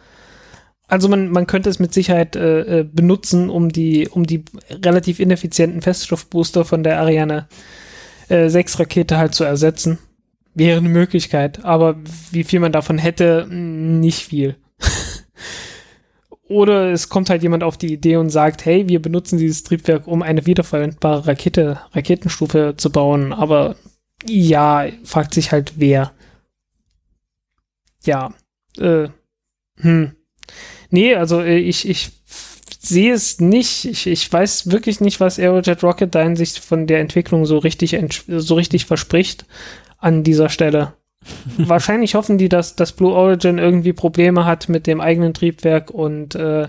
Also man, man könnte es mit Sicherheit äh, äh benutzen, um die, um die relativ ineffizienten Feststoffbooster von der Ariane äh, 6 Rakete halt zu ersetzen wäre eine Möglichkeit, aber wie viel man davon hätte, nicht viel. Oder es kommt halt jemand auf die Idee und sagt, hey, wir benutzen dieses Triebwerk, um eine wiederverwendbare Rakete, Raketenstufe zu bauen, aber ja, fragt sich halt wer. Ja, äh, hm. Nee, also äh, ich, ich sehe es nicht. Ich, ich weiß wirklich nicht, was Aerojet Rocket da in sich von der Entwicklung so richtig, so richtig verspricht an dieser Stelle. Wahrscheinlich hoffen die, dass, dass Blue Origin irgendwie Probleme hat mit dem eigenen Triebwerk und äh,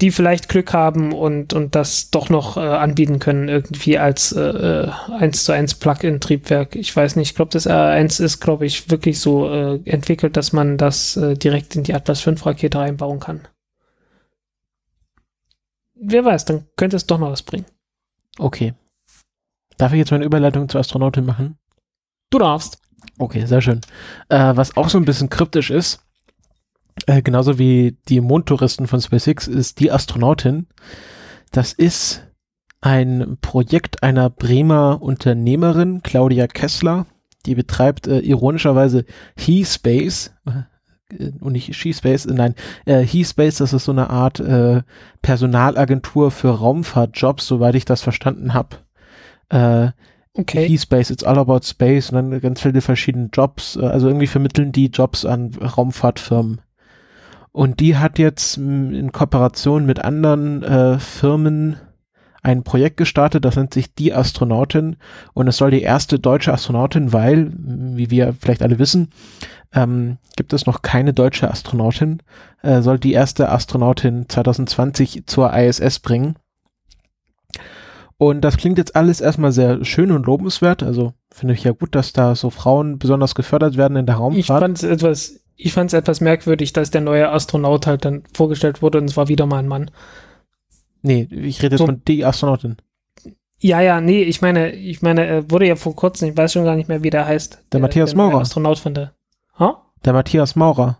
die vielleicht Glück haben und, und das doch noch äh, anbieten können, irgendwie als äh, 1 äh, zu 1 Plug-in-Triebwerk. Ich weiß nicht, ich glaube, das R1 ist, glaube ich, wirklich so äh, entwickelt, dass man das äh, direkt in die Atlas 5 Rakete reinbauen kann. Wer weiß, dann könnte es doch noch was bringen. Okay. Darf ich jetzt meine Überleitung zur Astronautin machen? Du darfst. Okay, sehr schön. Äh, was auch so ein bisschen kryptisch ist, äh, genauso wie die Mondtouristen von SpaceX, ist die Astronautin. Das ist ein Projekt einer Bremer Unternehmerin, Claudia Kessler. Die betreibt äh, ironischerweise HeSpace, äh, und nicht SheSpace, äh, nein, äh, HeSpace, das ist so eine Art äh, Personalagentur für Raumfahrtjobs, soweit ich das verstanden habe. Äh, okay. HeSpace, it's all about space und dann ganz viele verschiedene Jobs, äh, also irgendwie vermitteln die Jobs an Raumfahrtfirmen. Und die hat jetzt in Kooperation mit anderen äh, Firmen ein Projekt gestartet, das nennt sich Die Astronautin und es soll die erste deutsche Astronautin, weil, wie wir vielleicht alle wissen, ähm, gibt es noch keine deutsche Astronautin, äh, soll die erste Astronautin 2020 zur ISS bringen. Und das klingt jetzt alles erstmal sehr schön und lobenswert. Also finde ich ja gut, dass da so Frauen besonders gefördert werden in der Raumfahrt. Ich fand es etwas ich fand es etwas merkwürdig, dass der neue Astronaut halt dann vorgestellt wurde und es war wieder mal ein Mann. Nee, ich rede jetzt so, von die Astronautin. Ja, ja, nee, ich meine, ich meine, er wurde ja vor kurzem, ich weiß schon gar nicht mehr, wie der heißt. Der, der Matthias Maurer. Der Astronaut von der. Ha? Der Matthias Maurer.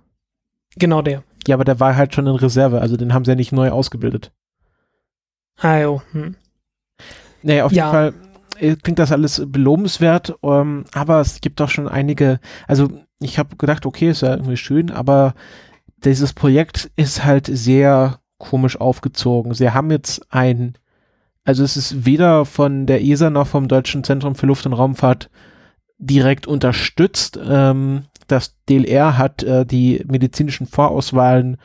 Genau der. Ja, aber der war halt schon in Reserve, also den haben sie ja nicht neu ausgebildet. Ah, jo. Hm. Nee, auf ja. jeden Fall äh, klingt das alles belobenswert, ähm, aber es gibt doch schon einige, also ich habe gedacht, okay, ist ja irgendwie schön, aber dieses Projekt ist halt sehr komisch aufgezogen. Sie haben jetzt ein, also es ist weder von der ESA noch vom Deutschen Zentrum für Luft- und Raumfahrt direkt unterstützt. Ähm, das DLR hat äh, die medizinischen Vorauswahlen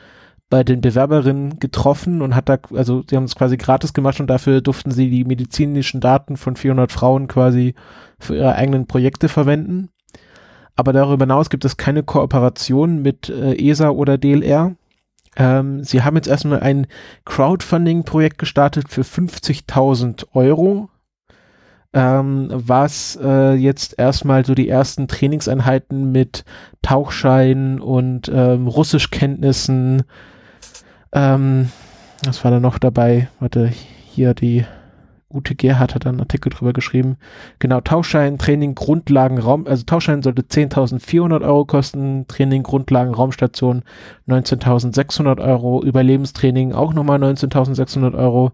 bei den Bewerberinnen getroffen und hat da, also sie haben es quasi gratis gemacht und dafür durften sie die medizinischen Daten von 400 Frauen quasi für ihre eigenen Projekte verwenden. Aber darüber hinaus gibt es keine Kooperation mit äh, ESA oder DLR. Ähm, sie haben jetzt erstmal ein Crowdfunding-Projekt gestartet für 50.000 Euro, ähm, was äh, jetzt erstmal so die ersten Trainingseinheiten mit Tauchschein und ähm, Russischkenntnissen, ähm, was war da noch dabei? Warte, hier die Ute Gerhardt hat einen Artikel drüber geschrieben. Genau, Tauschschein, Training, Grundlagen, Raum, also Tauschschein sollte 10.400 Euro kosten, Training, Grundlagen, Raumstation 19.600 Euro, Überlebenstraining auch nochmal 19.600 Euro.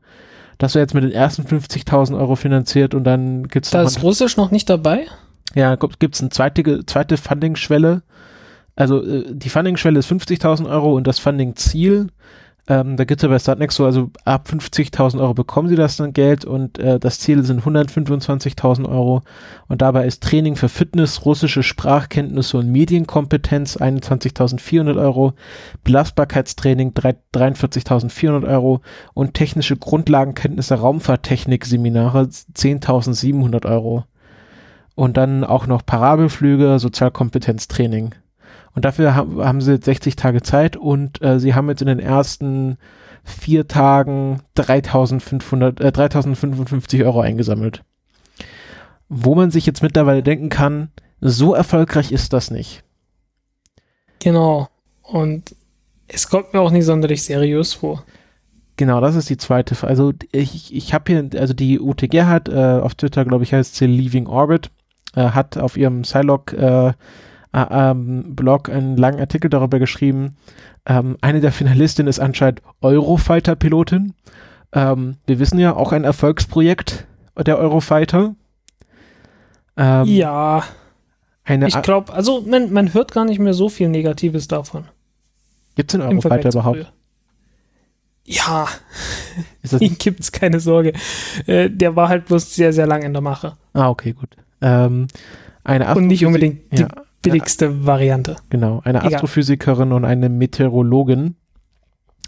Das wäre jetzt mit den ersten 50.000 Euro finanziert und dann gibt's Da ist Russisch noch nicht dabei? Ja, gibt's eine zweite, zweite Funding-Schwelle. Also äh, die Funding-Schwelle ist 50.000 Euro und das Funding-Ziel ähm, da gibt es ja bei Startnext so, also ab 50.000 Euro bekommen sie das dann Geld und äh, das Ziel sind 125.000 Euro. Und dabei ist Training für Fitness, russische Sprachkenntnisse und Medienkompetenz 21.400 Euro, Belastbarkeitstraining 43.400 Euro und technische Grundlagenkenntnisse Raumfahrttechnik-Seminare 10.700 Euro. Und dann auch noch Parabelflüge, Sozialkompetenztraining. Und dafür haben, haben sie 60 Tage Zeit und äh, sie haben jetzt in den ersten vier Tagen 3500, äh, 3055 Euro eingesammelt. Wo man sich jetzt mittlerweile denken kann, so erfolgreich ist das nicht. Genau. Und es kommt mir auch nicht sonderlich seriös vor. Genau, das ist die zweite. Also ich, ich habe hier, also die Ute Gerhardt, äh, auf Twitter glaube ich heißt sie Leaving Orbit, äh, hat auf ihrem Psylog äh, äh, ähm, Blog einen langen Artikel darüber geschrieben. Ähm, eine der Finalistinnen ist anscheinend Eurofighter-Pilotin. Ähm, wir wissen ja, auch ein Erfolgsprojekt der Eurofighter. Ähm, ja. ich glaube, also man, man hört gar nicht mehr so viel Negatives davon. Gibt es den Eurofighter überhaupt? Ja, gibt es, keine Sorge. Äh, der war halt bloß sehr, sehr lang in der Mache. Ah, okay, gut. Ähm, eine Und nicht unbedingt die billigste Variante. Genau, eine Egal. Astrophysikerin und eine Meteorologin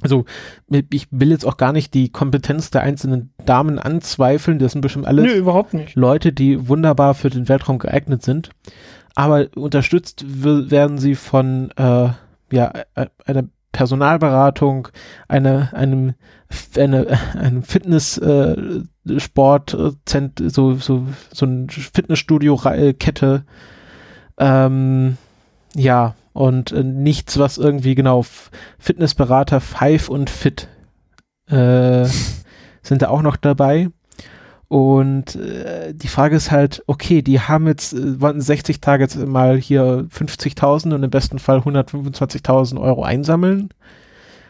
also ich will jetzt auch gar nicht die Kompetenz der einzelnen Damen anzweifeln. Das sind bestimmt alles Nö, überhaupt nicht. Leute, die wunderbar für den Weltraum geeignet sind. Aber unterstützt werden sie von äh, ja, e-, einer Personalberatung, eine, einem, eine, einem Fitness, äh, Sport, so, so, so ein Fitnessstudio-Kette, ähm, ja, und äh, nichts, was irgendwie genau Fitnessberater Five und Fit äh, sind da auch noch dabei. Und äh, die Frage ist halt, okay, die haben jetzt, äh, wollten 60 Tage jetzt mal hier 50.000 und im besten Fall 125.000 Euro einsammeln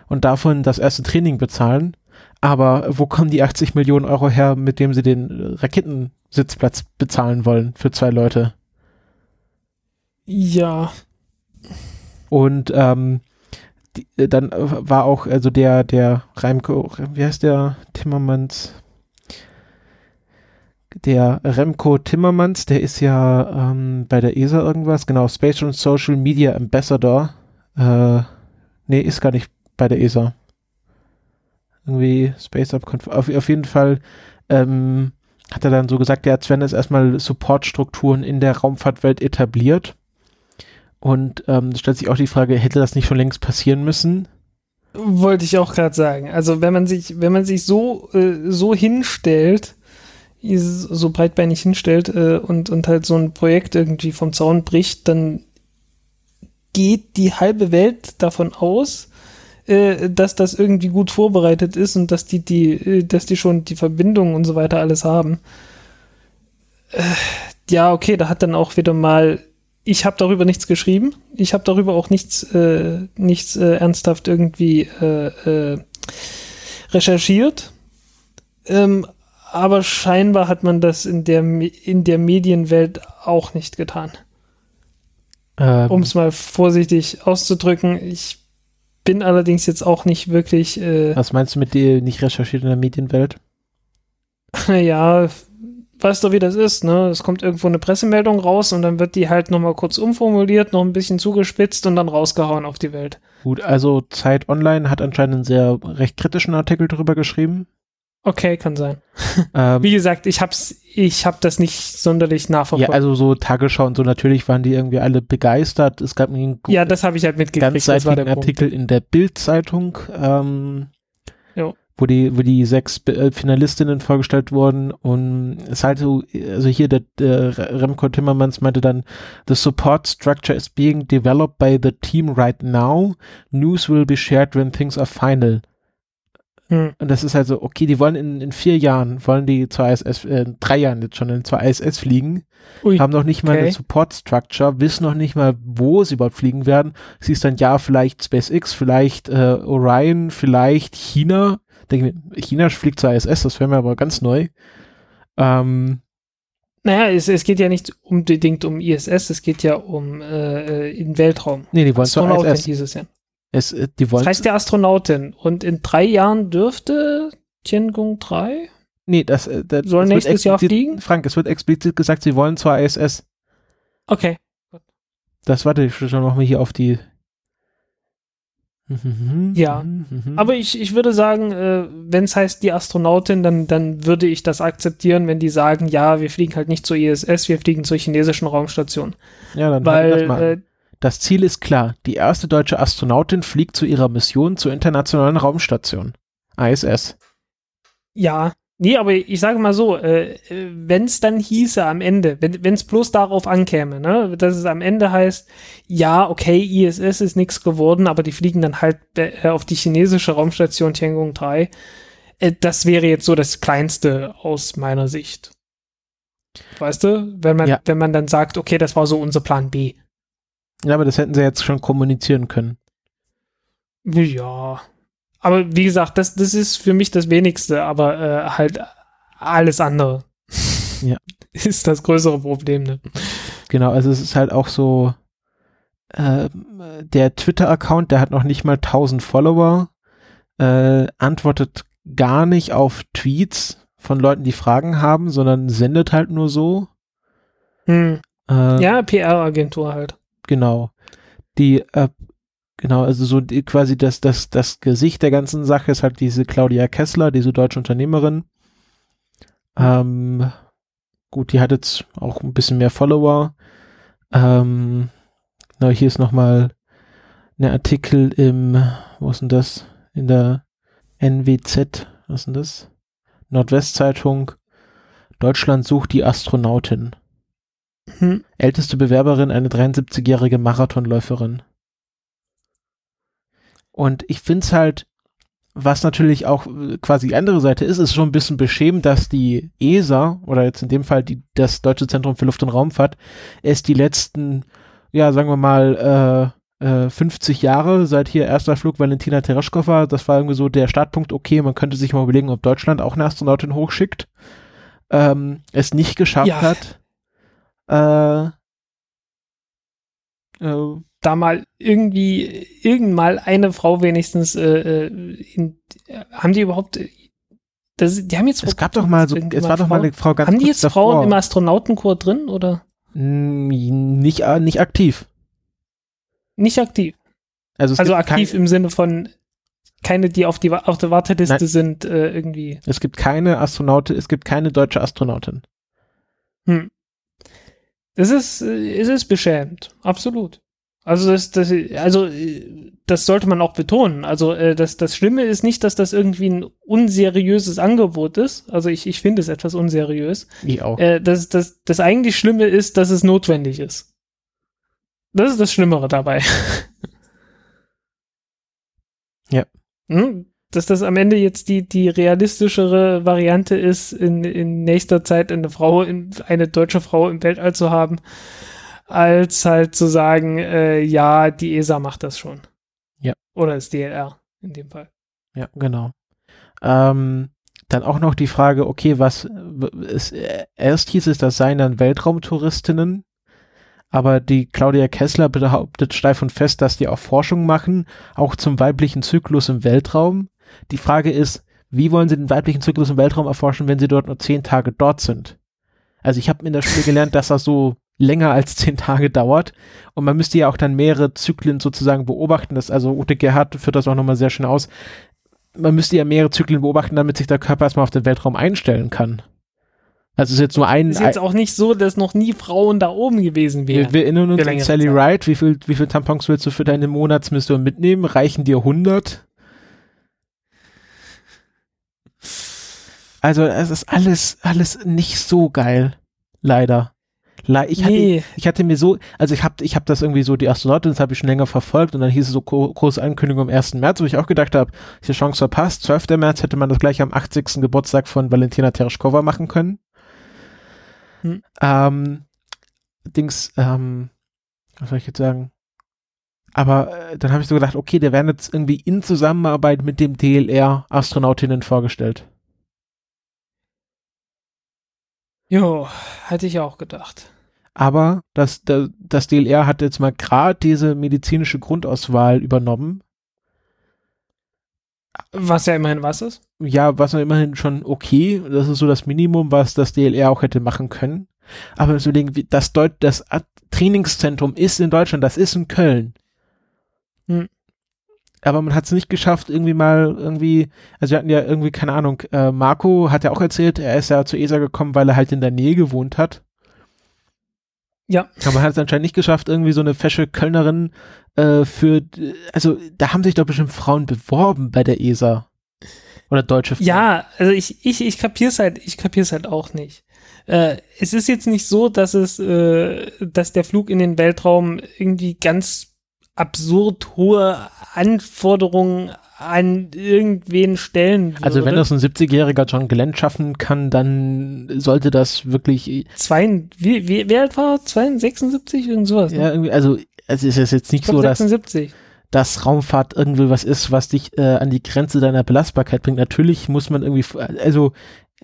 und davon das erste Training bezahlen. Aber wo kommen die 80 Millionen Euro her, mit dem sie den Raketensitzplatz bezahlen wollen für zwei Leute? Ja. Und ähm, die, äh, dann war auch, also der, der Reimko, wie heißt der Timmermans? Der Remco Timmermans, der ist ja ähm, bei der ESA irgendwas, genau, Space and Social Media Ambassador. Äh, nee, ist gar nicht bei der ESA. Irgendwie Space Up, auf, auf jeden Fall ähm, hat er dann so gesagt, ja, Sven ist erstmal Supportstrukturen in der Raumfahrtwelt etabliert und ähm, stellt sich auch die Frage, hätte das nicht schon längst passieren müssen? Wollte ich auch gerade sagen. Also wenn man sich, wenn man sich so, äh, so hinstellt, so breitbeinig hinstellt äh, und, und halt so ein Projekt irgendwie vom Zaun bricht, dann geht die halbe Welt davon aus, äh, dass das irgendwie gut vorbereitet ist und dass die, die, äh, dass die schon die Verbindungen und so weiter alles haben. Äh, ja, okay, da hat dann auch wieder mal ich habe darüber nichts geschrieben. Ich habe darüber auch nichts, äh, nichts äh, ernsthaft irgendwie äh, äh, recherchiert. Ähm, aber scheinbar hat man das in der, in der Medienwelt auch nicht getan. Ähm. Um es mal vorsichtig auszudrücken. Ich bin allerdings jetzt auch nicht wirklich. Äh, Was meinst du mit dir nicht recherchiert in der Medienwelt? ja, weißt du, wie das ist, ne? Es kommt irgendwo eine Pressemeldung raus und dann wird die halt nochmal kurz umformuliert, noch ein bisschen zugespitzt und dann rausgehauen auf die Welt. Gut, also Zeit Online hat anscheinend einen sehr recht kritischen Artikel darüber geschrieben. Okay, kann sein. Ähm, Wie gesagt, ich hab's, ich hab das nicht sonderlich nachverfolgt. Ja, also so Tagesschau und so, natürlich waren die irgendwie alle begeistert. Es gab einen ja, das habe ich halt mitgekriegt. Ganzseitigen Artikel Punkt. in der Bild-Zeitung. Ähm, jo wo die, wo die sechs äh, Finalistinnen vorgestellt wurden und es halt so, also hier der, der Remco Timmermans meinte dann, the support structure is being developed by the team right now. News will be shared when things are final. Hm. Und das ist halt so, okay, die wollen in, in vier Jahren, wollen die zur ISS, äh, in drei Jahren jetzt schon zur ISS fliegen, Ui, haben noch nicht mal okay. eine Support Structure, wissen noch nicht mal, wo sie überhaupt fliegen werden. Sie ist dann ja vielleicht SpaceX, vielleicht äh, Orion, vielleicht China denke mir, China fliegt zur ISS, das wäre mir aber ganz neu. Ähm, naja, es, es geht ja nicht unbedingt um ISS, es geht ja um äh, in Weltraum. Nee, die wollen zur ISS. hieß es ja. Äh, die wollen das heißt der Astronautin. Und in drei Jahren dürfte Tiangong 3? Nee, das, äh, das soll nächstes Jahr fliegen? Frank, es wird explizit gesagt, sie wollen zur ISS. Okay. Das warte ich schon noch mal hier auf die. Ja, mhm. aber ich, ich würde sagen, äh, wenn es heißt die Astronautin, dann, dann würde ich das akzeptieren, wenn die sagen, ja, wir fliegen halt nicht zur ISS, wir fliegen zur chinesischen Raumstation. Ja, dann Weil, das mal. Äh, das Ziel ist klar. Die erste deutsche Astronautin fliegt zu ihrer Mission zur internationalen Raumstation. ISS. Ja, Nee, aber ich sage mal so, äh, wenn es dann hieße am Ende, wenn es bloß darauf ankäme, ne, dass es am Ende heißt, ja, okay, ISS ist nichts geworden, aber die fliegen dann halt äh, auf die chinesische Raumstation Tiangong 3, äh, das wäre jetzt so das Kleinste aus meiner Sicht. Weißt du, wenn man, ja. wenn man dann sagt, okay, das war so unser Plan B. Ja, aber das hätten sie jetzt schon kommunizieren können. Ja, aber wie gesagt, das, das ist für mich das Wenigste, aber äh, halt alles andere. Ja. ist das größere Problem, ne? Genau, also es ist halt auch so, äh, der Twitter-Account, der hat noch nicht mal 1000 Follower, äh, antwortet gar nicht auf Tweets von Leuten, die Fragen haben, sondern sendet halt nur so. Hm. Äh, ja, PR-Agentur halt. Genau. Die äh, genau, also so die, quasi das, das, das Gesicht der ganzen Sache ist halt diese Claudia Kessler, diese deutsche Unternehmerin. Ähm, gut, die hat jetzt auch ein bisschen mehr Follower. Ähm, na, hier ist nochmal ein Artikel im, wo ist denn das? In der NWZ, was ist denn das? Nordwestzeitung. Deutschland sucht die Astronautin. Hm. Älteste Bewerberin, eine 73-jährige Marathonläuferin. Und ich finde es halt, was natürlich auch äh, quasi die andere Seite ist, ist schon ein bisschen beschämend, dass die ESA oder jetzt in dem Fall die, das Deutsche Zentrum für Luft- und Raumfahrt es die letzten, ja, sagen wir mal, äh, äh, 50 Jahre, seit hier erster Flug Valentina Tereshkova, das war irgendwie so der Startpunkt, okay, man könnte sich mal überlegen, ob Deutschland auch eine Astronautin hochschickt, ähm, es nicht geschafft Ja. hat. Äh, äh, Da mal irgendwie, irgend mal eine Frau wenigstens, äh, äh, in, haben die überhaupt, äh, das, die haben jetzt es gab doch mal so, es war doch mal eine Frau ganz Haben die jetzt Frauen davor. im Astronautenchor drin oder Mm, Nicht, äh, nicht aktiv. nicht aktiv? Also, es also aktiv kein, im Sinne von keine, die auf, die, auf der Warteliste Nein. sind, äh, irgendwie. es gibt keine Astronautin, es gibt keine deutsche Astronautin. Hm. Das ist, es ist beschämend, absolut. Also das, das, also äh, das sollte man auch betonen. Also äh, das, das Schlimme ist nicht, dass das irgendwie ein unseriöses Angebot ist. Also ich, ich finde es etwas unseriös. Ich auch. Äh, das, das, das eigentlich Schlimme ist, dass es notwendig ist. Das ist das Schlimmere dabei. Ja. Hm? Dass das am Ende jetzt die, die realistischere Variante ist, in, in nächster Zeit eine Frau, in, eine deutsche Frau im Weltall zu haben, als halt zu sagen, äh, ja, die ESA macht das schon. Ja. Oder das DLR in dem Fall. Ja, genau. Ähm, dann auch noch die Frage, okay, was es, äh, erst hieß es, das seien dann Weltraumtouristinnen, aber die Claudia Kessler behauptet steif und fest, dass die auch Forschung machen, auch zum weiblichen Zyklus im Weltraum. Die Frage ist, wie wollen sie den weiblichen Zyklus im Weltraum erforschen, wenn sie dort nur zehn Tage dort sind? Also ich habe in der Schule gelernt, dass das so länger als zehn Tage dauert und man müsste ja auch dann mehrere Zyklen sozusagen beobachten. Das also Ute Gerhard führt das auch nochmal sehr schön aus. Man müsste ja mehrere Zyklen beobachten, damit sich der Körper erstmal auf den Weltraum einstellen kann. Also es ist jetzt nur ein. Ist jetzt auch nicht so, dass noch nie Frauen da oben gewesen wären. wir erinnern uns an Sally Zeit. Wright. Wie viel, wie viel Tampons willst du für deine Monatsmission mitnehmen? Reichen dir 100? Also es ist alles, alles nicht so geil. Leider. Ich, hatte, Nee. ich hatte mir so, also ich habe ich hab das irgendwie so, die Astronautin, das habe ich schon länger verfolgt und dann hieß es so gro große Ankündigung am 1. März, wo ich auch gedacht habe, ich die Chance verpasst. 12. März hätte man das gleich am 80. Geburtstag von Valentina Tereshkova machen können. Hm. Ähm, Dings, ähm, was soll ich jetzt sagen? Aber äh, dann habe ich so gedacht, okay, der werden jetzt irgendwie in Zusammenarbeit mit dem DLR Astronautinnen vorgestellt. Jo, hätte ich auch gedacht. Aber das, das, das DLR hat jetzt mal gerade diese medizinische Grundauswahl übernommen. Was ja immerhin was ist. Ja, was ja immerhin schon okay. Das ist so das Minimum, was das DLR auch hätte machen können. Aber wie- das, Deut das Trainingszentrum ist in Deutschland, das ist in Köln. Hm. Aber man hat es nicht geschafft, irgendwie mal irgendwie, also wir hatten ja irgendwie, keine Ahnung, äh, Marco hat ja auch erzählt, er ist ja zur ESA gekommen, weil er halt in der Nähe gewohnt hat. Ja. Aber man hat es anscheinend nicht geschafft, irgendwie so eine fesche Kölnerin äh, für, also da haben sich doch bestimmt Frauen beworben bei der ESA. Oder deutsche Frauen. Ja, also ich, ich, ich kapier's halt, ich kapier's halt auch nicht. Äh, es ist jetzt nicht so, dass es, äh, dass der Flug in den Weltraum irgendwie ganz absurd hohe Anforderungen an irgendwen stellen würde. Also wenn das ein 70-jähriger John Glenn schaffen kann, dann sollte das wirklich, Zwei, wie, wie, wer alt war? er? 72, 76, irgend sowas. ne? ja, irgendwie, also es ist jetzt nicht so, dass, 76. dass Raumfahrt irgendwie was ist, was dich äh, an die Grenze deiner Belastbarkeit bringt. Natürlich muss man irgendwie, also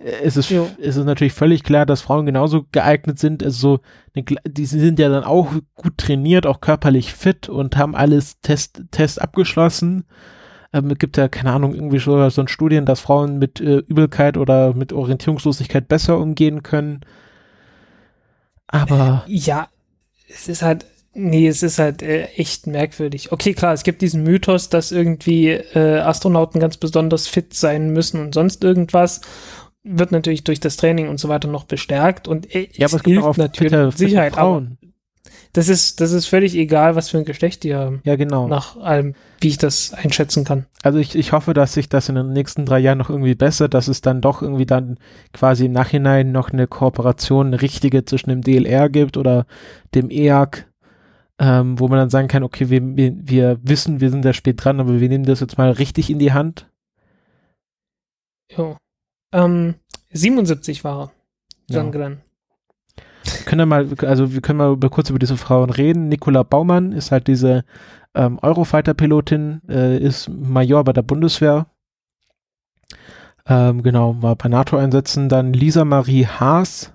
es ist, Jo. es ist natürlich völlig klar, dass Frauen genauso geeignet sind. Also so, die sind ja dann auch gut trainiert, auch körperlich fit und haben alles Test, Test abgeschlossen. Ähm, es gibt ja, keine Ahnung, irgendwie so ein Studien, dass Frauen mit äh, Übelkeit oder mit Orientierungslosigkeit besser umgehen können. Aber Ja, es ist halt, Nee, es ist halt äh, echt merkwürdig. Okay, klar, es gibt diesen Mythos, dass irgendwie äh, Astronauten ganz besonders fit sein müssen und sonst irgendwas. Wird natürlich durch das Training und so weiter noch bestärkt und äh, Ja, aber es gibt auch natürlich fitte Sicherheit. Frauen. das ist, das ist völlig egal, was für ein Geschlecht die haben. Ja, genau. Nach allem, wie ich das einschätzen kann. Also ich, ich hoffe, dass sich das in den nächsten drei Jahren noch irgendwie bessert, dass es dann doch irgendwie dann quasi im Nachhinein noch eine Kooperation, eine richtige zwischen dem DLR gibt oder dem EAC, ähm, wo man dann sagen kann, okay, wir, wir, wir wissen, wir sind da spät dran, aber wir nehmen das jetzt mal richtig in die Hand. Jo. Ähm, 77 war er. John Ja. Glenn. können wir mal, also wir können mal über, kurz über diese Frauen reden. Nicola Baumann ist halt diese ähm, Eurofighter-Pilotin, äh, ist Major bei der Bundeswehr. Ähm, genau, war bei NATO-Einsätzen. Dann Lisa Marie Haas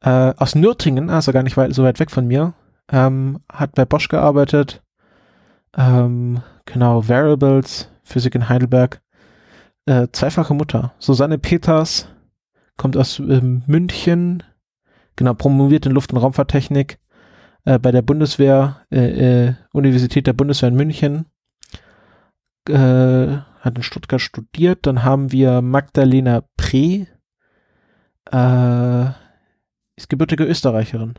äh, aus Nürtingen, also gar nicht weit, so weit weg von mir, ähm, hat bei Bosch gearbeitet. Ähm, genau, Variables, Physik in Heidelberg. Äh, zweifache Mutter. Susanne Peters kommt aus ähm, München, genau, promoviert in Luft- und Raumfahrttechnik äh, bei der Bundeswehr, äh, äh, Universität der Bundeswehr in München. Äh, hat in Stuttgart studiert. Dann haben wir Magdalena Pre, äh, ist gebürtige Österreicherin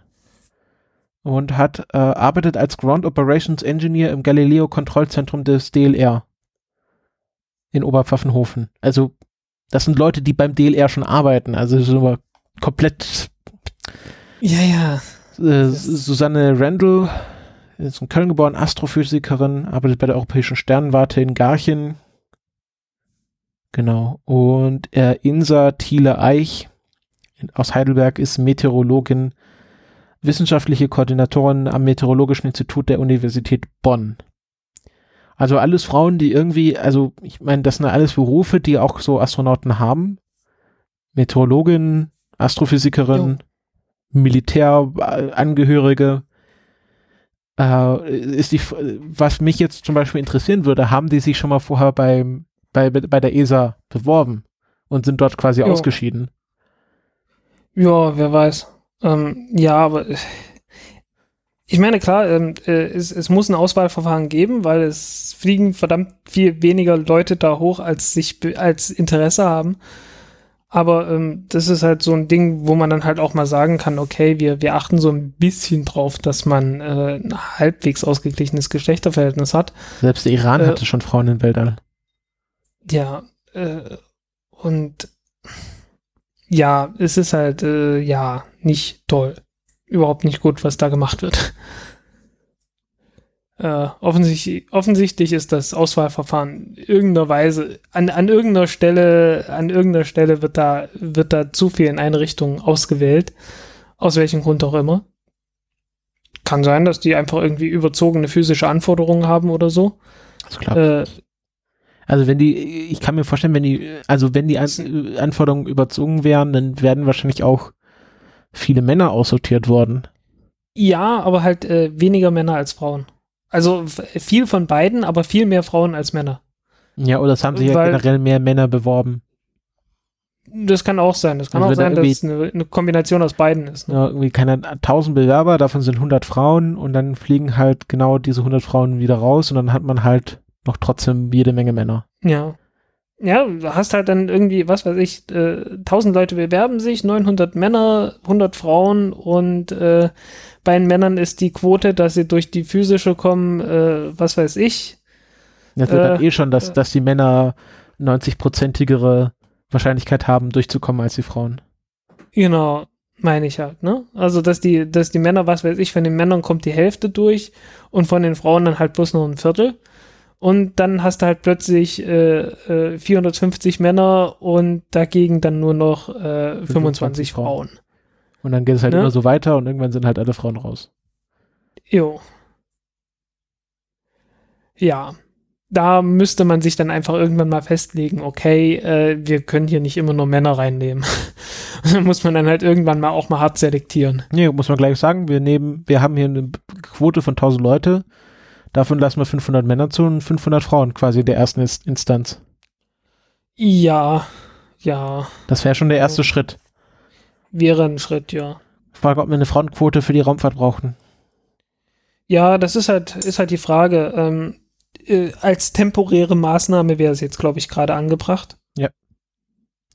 und hat äh, arbeitet als Ground Operations Engineer im Galileo Kontrollzentrum des DLR in Oberpfaffenhofen. Also das sind Leute, die beim DLR schon arbeiten. Also so komplett Ja, ja. äh, Susanne Randall ist in Köln geboren, Astrophysikerin, arbeitet bei der Europäischen Sternwarte in Garching. Genau. Und äh, Insa Thiele-Eich in- aus Heidelberg ist Meteorologin, wissenschaftliche Koordinatorin am Meteorologischen Institut der Universität Bonn. Also alles Frauen, die irgendwie, also ich meine, das sind alles Berufe, die auch so Astronauten haben. Meteorologin, Astrophysikerin, Militärangehörige. Äh, ist die, was mich jetzt zum Beispiel interessieren würde, haben die sich schon mal vorher beim, bei, bei der ESA beworben und sind dort quasi Jo. ausgeschieden? Ja, wer weiß. Ähm, ja, aber ich meine, klar, ähm, äh, es, es muss ein Auswahlverfahren geben, weil es fliegen verdammt viel weniger Leute da hoch, als sich als Interesse haben. Aber ähm, das ist halt so ein Ding, wo man dann halt auch mal sagen kann, okay, wir, wir achten so ein bisschen drauf, dass man äh, ein halbwegs ausgeglichenes Geschlechterverhältnis hat. Selbst der Iran Äh, hatte schon Frauen im Weltall. Ja, äh, und ja, es ist halt, äh, ja, nicht toll. Überhaupt nicht gut, was da gemacht wird. Äh, offensichtlich, offensichtlich ist das Auswahlverfahren in irgendeiner Weise, an, an irgendeiner Stelle, an irgendeiner Stelle wird da, wird da zu viel in eine Richtung ausgewählt. Aus welchem Grund auch immer. Kann sein, dass die einfach irgendwie überzogene physische Anforderungen haben oder so. Also klar. Äh, Also wenn die, ich kann mir vorstellen, wenn die, also wenn die An Anforderungen überzogen wären, dann werden wahrscheinlich auch viele Männer aussortiert worden. Ja, aber halt äh, weniger Männer als Frauen. Also viel von beiden, aber viel mehr Frauen als Männer. Ja, oder es haben sich ja generell mehr Männer beworben. Das kann auch sein. Das kann Also auch wenn da sein, dass es eine, eine Kombination aus beiden ist. Ne? Ja, irgendwie keine 1000 Bewerber, davon sind 100 Frauen und dann fliegen halt genau diese 100 Frauen wieder raus und dann hat man halt noch trotzdem jede Menge Männer. Ja. Ja, du hast halt dann irgendwie, was weiß ich, äh, 1000 Leute bewerben sich, 900 Männer, 100 Frauen und äh, bei den Männern ist die Quote, dass sie durch die physische kommen, äh, was weiß ich. Das wird dann Äh, eh schon, dass, äh. dass die Männer 90-prozentigere Wahrscheinlichkeit haben, durchzukommen als die Frauen. Genau, meine ich halt, ne? Also, dass die, dass die Männer, was weiß ich, von den Männern kommt die Hälfte durch und von den Frauen dann halt bloß noch ein Viertel. Und dann hast du halt plötzlich äh, äh, 450 Männer und dagegen dann nur noch äh, 25 25 Frauen. Frauen. Und dann geht es halt Ne? immer so weiter und irgendwann sind halt alle Frauen raus. Jo. Ja. Da müsste man sich dann einfach irgendwann mal festlegen, okay, äh, wir können hier nicht immer nur Männer reinnehmen. dann muss man dann halt irgendwann mal auch mal hart selektieren. Nee, muss man gleich sagen, wir nehmen, wir haben hier eine Quote von 1000 Leute, davon lassen wir 500 Männer zu und 500 Frauen quasi in der ersten Inst- Instanz. Ja, ja, Das wäre schon der erste Ja. Schritt. wäre ein Schritt, ja. Ich frage, ob wir eine Frauenquote für die Raumfahrt brauchen. Ja, das ist halt, ist halt die Frage. Ähm, äh, als temporäre Maßnahme wäre es jetzt, glaube ich, gerade angebracht.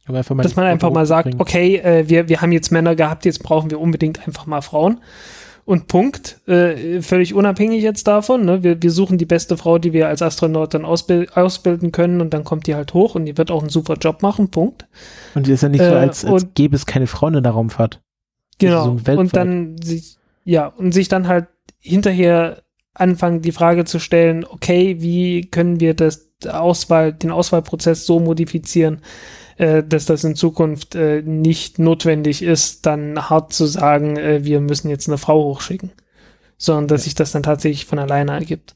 Mal dass man einfach mal sagt, okay, äh, wir, wir haben jetzt Männer gehabt, jetzt brauchen wir unbedingt einfach mal Frauen. Und Punkt. Äh, völlig unabhängig jetzt davon. Ne? Wir, wir suchen die beste Frau, die wir als Astronaut dann ausbil ausbilden können und dann kommt die halt hoch und die wird auch einen super Job machen. Punkt. Und die ist ja nicht so, Äh, als, als und- gäbe es keine Frauen in der Raumfahrt. Genau. so und dann sich, ja, und sich dann halt hinterher anfangen, die Frage zu stellen, okay, wie können wir das Auswahl, den Auswahlprozess so modifizieren, äh, dass das in Zukunft äh, nicht notwendig ist, dann hart zu sagen, äh, wir müssen jetzt eine Frau hochschicken, sondern dass sich das dann tatsächlich von alleine ergibt.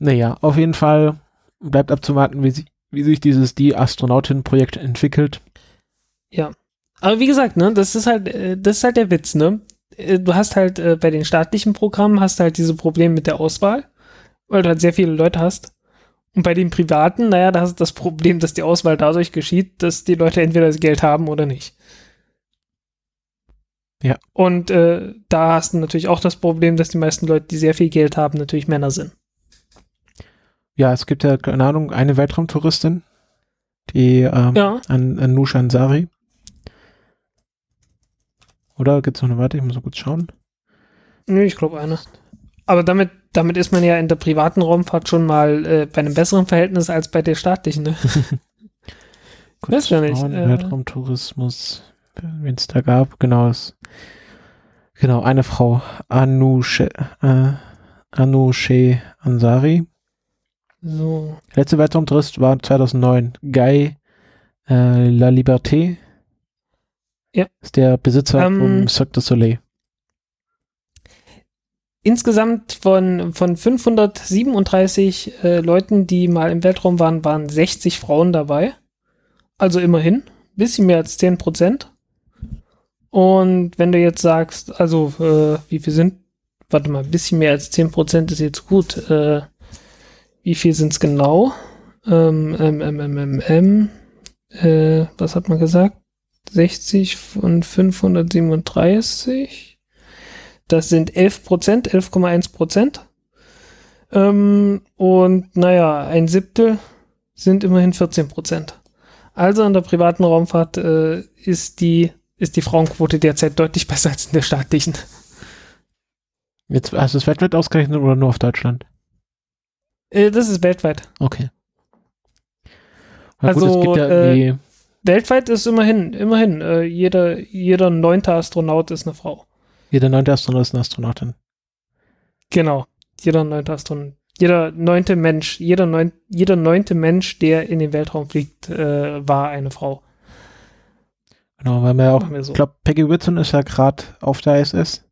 Naja, auf jeden Fall bleibt abzuwarten, wie, sie, wie sich dieses Die Astronautin-Projekt entwickelt. Aber wie gesagt, ne, das ist halt, äh, das ist halt der Witz, ne? Äh, Du hast halt bei den staatlichen Programmen hast halt diese Probleme mit der Auswahl, weil du halt sehr viele Leute hast. Und bei den privaten, naja, da hast du das Problem, dass die Auswahl dadurch geschieht, dass die Leute entweder das Geld haben oder nicht. Ja. Und äh, da hast du natürlich auch das Problem, dass die meisten Leute, die sehr viel Geld haben, natürlich Männer sind. Ja, es gibt ja, keine Ahnung, eine Weltraumtouristin, die ähm, Ja. an, an Ansari. Oder gibt's noch eine Warte? Ich muss mal kurz schauen. Nö, ich glaube eine. Aber damit, damit ist man ja in der privaten Raumfahrt schon mal äh, bei einem besseren Verhältnis als bei der staatlichen. Ne? Kurz Weiß ja nicht, äh, Weltraumtourismus, wen es da gab. Genau, es, genau, eine Frau, Anushe, äh, Anushe Ansari. So. Letzte Weltraumtourist war 2009 Guy äh, La Liberté. Ja. Ist der Besitzer Ähm, vom Cirque du Soleil. Insgesamt von, von 537 äh, Leuten, die mal im Weltraum waren, waren 60 Frauen dabei. Also immerhin. Bisschen mehr als 10 Prozent. Und wenn du jetzt sagst, also äh, wie viel sind, warte mal, bisschen mehr als 10 Prozent ist jetzt gut. Äh, wie viel sind es genau? Ähm, ähm, ähm, ähm, ähm, äh, was hat man gesagt? 60 von 537. Das sind 11 Prozent, 11,1 Prozent. Ähm, und naja, ein Siebtel sind immerhin 14 Prozent. Also in der privaten Raumfahrt äh, ist, die, ist die Frauenquote derzeit deutlich besser als in der staatlichen. Jetzt hast du es weltweit ausgerechnet oder nur auf Deutschland? Äh, das ist weltweit. Okay. Na Also, gut, gibt ja äh, Weltweit ist immerhin, immerhin, äh, jeder, jeder neunte Astronaut ist eine Frau. Jeder neunte Astronaut ist eine Astronautin. Genau. Jeder neunte Astronaut. Jeder neunte Mensch, jeder, neun, jeder neunte Mensch, der in den Weltraum fliegt, äh, war eine Frau. Genau, weil man ja auch, wir so. ich glaube, Peggy Whitson ist ja gerade auf der ISS.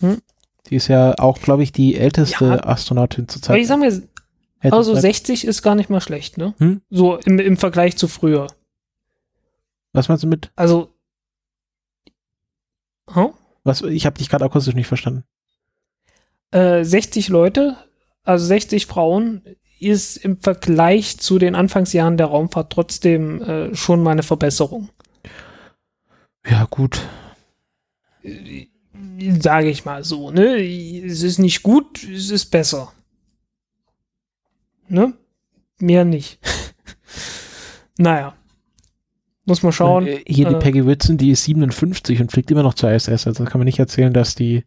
Hm? Die ist ja auch, glaube ich, die älteste Ja. Astronautin zur Aber ich Zeit. sag mal, also Älteste- 60 ist gar nicht mal schlecht, ne? Hm? So im, im Vergleich zu früher. Was meinst du mit? Also. Huh? Was, ich habe dich gerade akustisch nicht verstanden. Äh, 60 Leute, also 60 Frauen, ist im Vergleich zu den Anfangsjahren der Raumfahrt trotzdem äh, schon mal eine Verbesserung. Ja, gut. Sage ich mal so, ne? Es ist nicht gut, es ist besser. Ne? Mehr nicht. naja. Muss man schauen. Äh, Hier die äh, Peggy Whitson, die ist 57 und fliegt immer noch zur ISS. Also kann man nicht erzählen, dass die.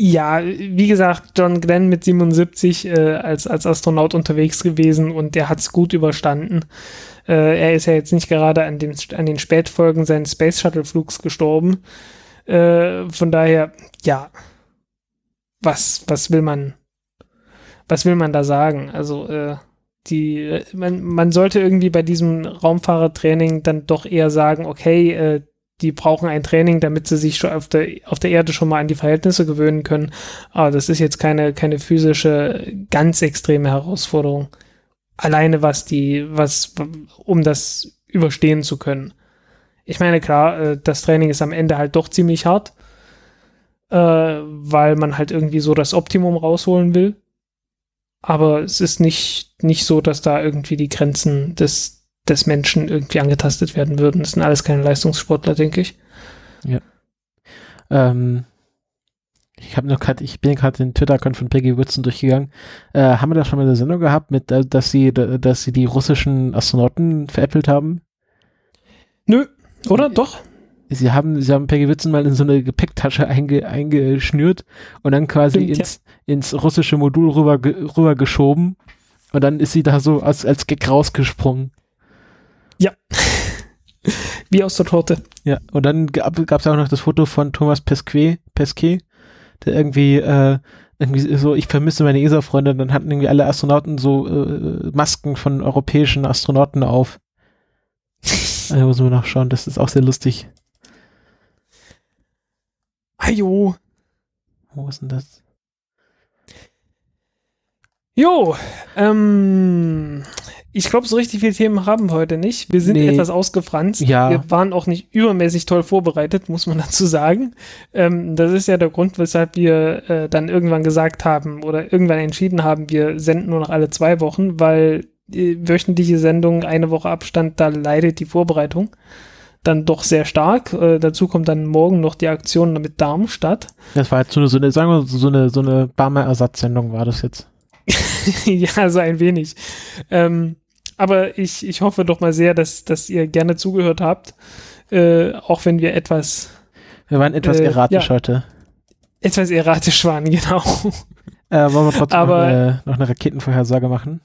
Ja, wie gesagt, John Glenn mit 77 äh, als, als Astronaut unterwegs gewesen und der hat es gut überstanden. Äh, er ist ja jetzt nicht gerade an, dem, an den Spätfolgen seines Space Shuttle Flugs gestorben. Äh, von daher, ja, was, was will man, was will man da sagen? Also, äh, die, man, man sollte irgendwie bei diesem Raumfahrertraining dann doch eher sagen, okay, äh, die brauchen ein Training, damit sie sich schon auf der, auf der Erde schon mal an die Verhältnisse gewöhnen können. Aber das ist jetzt keine, keine physische, ganz extreme Herausforderung. Alleine was die, was, um das überstehen zu können. Ich meine, klar, äh, das Training ist am Ende halt doch ziemlich hart, äh, weil man halt irgendwie so das Optimum rausholen will. Aber es ist nicht, nicht so, dass da irgendwie die Grenzen des, des Menschen irgendwie angetastet werden würden. Das sind alles keine Leistungssportler, denke ich. Ähm, ich habe noch grad, ich bin gerade den Twitter-Account von Peggy Whitson durchgegangen. Äh, haben wir da schon mal eine Sendung gehabt, mit, äh, dass sie, dass sie die russischen Astronauten veräppelt haben? Nö, oder? Doch? Sie haben, sie haben Peggy Whitson mal in so eine Gepäcktasche einge, eingeschnürt und dann quasi Stimmt, ins, ins russische Modul rüber, rüber geschoben. Und dann ist sie da so als, als Gag rausgesprungen. Wie aus der Torte. Ja, und dann gab es auch noch das Foto von Thomas Pesquet, Pesquet der irgendwie, äh, irgendwie so, ich vermisse meine ESA-Freunde, dann hatten irgendwie alle Astronauten so äh, Masken von europäischen Astronauten auf. Da müssen wir noch schauen, das ist auch sehr lustig. Ajo. Wo ist denn das? Jo, ähm, ich glaube, so richtig viele Themen haben wir heute nicht. Wir sind Nee. etwas ausgefranst. Ja. Wir waren auch nicht übermäßig toll vorbereitet, muss man dazu sagen. Ähm, das ist ja der Grund, weshalb wir äh, dann irgendwann gesagt haben oder irgendwann entschieden haben, wir senden nur noch alle zwei Wochen, weil äh, wöchentliche Sendungen, eine Woche Abstand, da leidet die Vorbereitung dann doch sehr stark. Äh, dazu kommt dann morgen noch die Aktion mit Darmstadt. Das war jetzt so eine, so eine sagen wir so eine, so eine Barmer-Ersatzsendung war das jetzt. ja, so ein wenig. Ähm, aber ich, ich hoffe doch mal sehr, dass, dass ihr gerne zugehört habt, äh, auch wenn wir etwas, Wir waren etwas Äh, erratisch ja. heute. etwas erratisch waren, genau. Äh, wollen wir trotzdem Aber- noch, eine, noch eine Raketenvorhersage machen?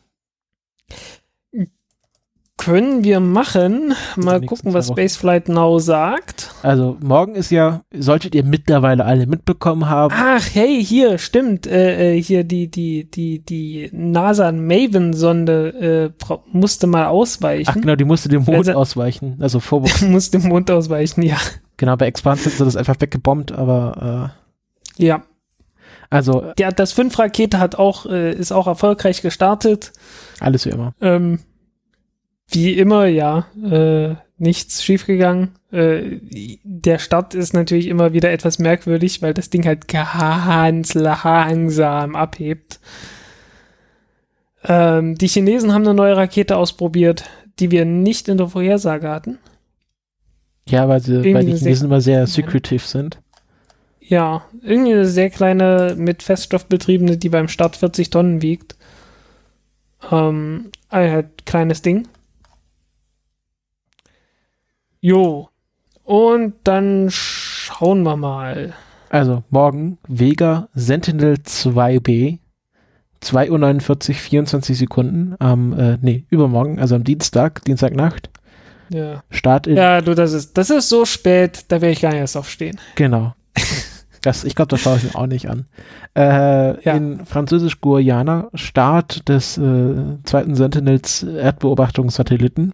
Können wir machen. Mal gucken, was. Spaceflight Now sagt. Also morgen ist ja, solltet ihr mittlerweile alle mitbekommen haben, Ach, hey, hier, stimmt. Äh, äh, hier die, die, die, die NASA Maven-Sonde äh, musste mal ach ausweichen. genau, die musste dem Mond Also- ausweichen. Also vor, musste im Mond ausweichen, ja. genau, bei Expanse sind sie das einfach weggebombt, aber äh, Ja. also Ja, das 5-Rakete hat auch, äh, ist auch erfolgreich gestartet. alles wie immer. Ähm, wie immer, ja, äh, nichts schiefgegangen. Äh, der Start ist natürlich immer wieder etwas merkwürdig, weil das Ding halt ganz langsam abhebt. Ähm, die Chinesen haben eine neue Rakete ausprobiert, die wir nicht in der Vorhersage hatten. Ja, weil sie, weil die Chinesen immer sehr secretive sind. Ja, irgendwie eine sehr kleine mit Feststoff betriebene, die beim Start 40 Tonnen wiegt. Ähm, ein halt kleines Ding. Jo. Und dann schauen wir mal. Also morgen Vega Sentinel 2B 2.49 Uhr 24 Sekunden am, äh, nee, übermorgen, also am Dienstag, Dienstagnacht. Ja. Start in, Ja, du, das ist, das ist so spät, da werde ich gar nicht erst aufstehen. genau. Das, ich glaube, das schaue ich mir auch nicht an. Äh, Ja. In Französisch-Guyana Start des äh, zweiten Sentinels Erdbeobachtungssatelliten.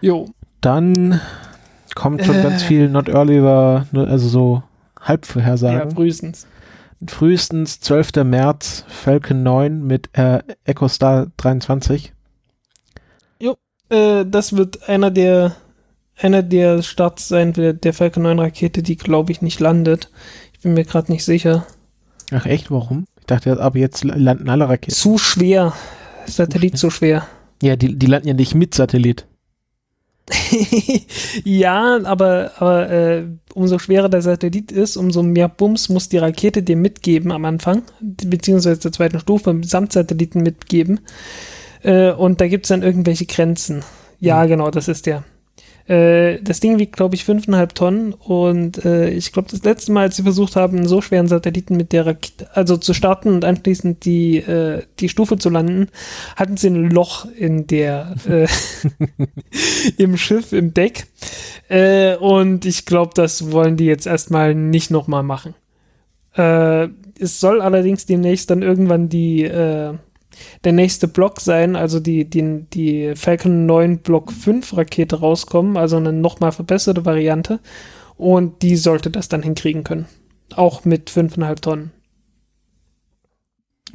Jo. Dann kommt schon Äh. ganz viel Not Earlier, also so Ja, Halbvorhersagen. frühestens. Frühestens 12. März Falcon 9 mit äh, EchoStar 23. Äh, das wird einer der einer der Starts sein der, der Falcon 9 Rakete, die glaube ich nicht landet. Ich bin mir gerade nicht sicher. Ach echt, warum? Ich dachte, aber jetzt landen alle Raketen. Zu schwer. Satellit zu schwer. Ja, die, die landen ja nicht mit Satellit. ja, aber, aber äh, umso schwerer der Satellit ist, umso mehr Bums muss die Rakete dir mitgeben am Anfang, beziehungsweise der zweiten Stufe samt Satelliten mitgeben. Äh, und da gibt es dann irgendwelche Grenzen. Ja, genau, das ist der. Äh, das Ding wiegt, glaube ich, 5,5 Tonnen und äh, ich glaube, das letzte Mal, als sie versucht haben, einen so schweren Satelliten mit der Rakete, also zu starten und anschließend die, äh, die Stufe zu landen, hatten sie ein Loch in der, äh, im Schiff, im Deck. Äh, und ich glaube, das wollen die jetzt erstmal nicht nochmal machen. Äh, es soll allerdings demnächst dann irgendwann die, äh, der nächste Block sein, also die, die, die Falcon 9 Block 5 Rakete rauskommen, also eine nochmal verbesserte Variante. Und die sollte das dann hinkriegen können. Auch mit 5,5 Tonnen.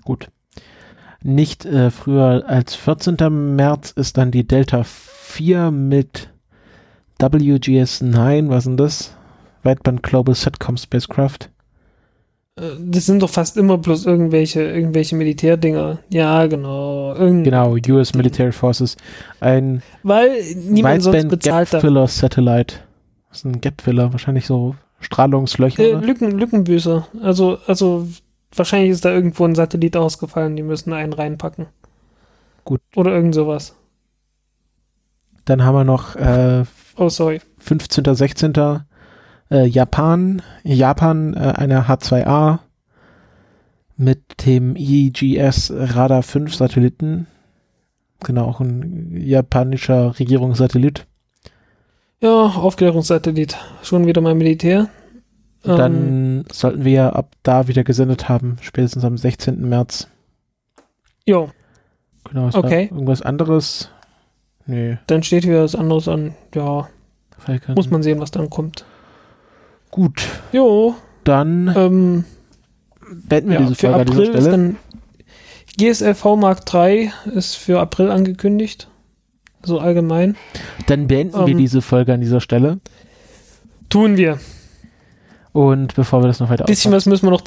Gut. Nicht äh, früher als 14. März ist dann die Delta 4 mit WGS-9, was ist denn das? Weitband Global Satcom Spacecraft. Äh, Das sind doch fast immer bloß irgendwelche, irgendwelche Militärdinger. Ja, genau. Irgend Genau, US Military Forces. Ein Weil niemand sonst bezahlt Gap. Filler Satellite. Was ist ein Gap Filler? Wahrscheinlich so Strahlungslöcher. Äh, Lücken, Lückenbüßer. Also, also wahrscheinlich ist da irgendwo ein Satellit ausgefallen, die müssen einen reinpacken. Gut. Oder irgend sowas. Dann haben wir noch äh, Oh, sorry. 15. 16. Äh, Japan. Japan äh, eine H2A mit dem IGS Radar 5 Satelliten. Genau, auch ein japanischer Regierungssatellit. Ja, Aufklärungssatellit. Schon wieder mal Militär. Ähm, Dann sollten wir ja ab da wieder gesendet haben, spätestens am 16. März. jo, Genau, war Okay. irgendwas anderes. Nee, dann steht hier was anderes an. Ja, muss man sehen, was dann kommt. Gut, Jo, dann ähm, beenden wir ja, diese für Folge an dieser April ist Stelle. dann GSLV Mark III ist für April angekündigt. So allgemein. Dann beenden wir ähm, diese Folge an dieser Stelle. Tun wir. Und bevor wir das noch weiter Bisschen was müssen wir noch,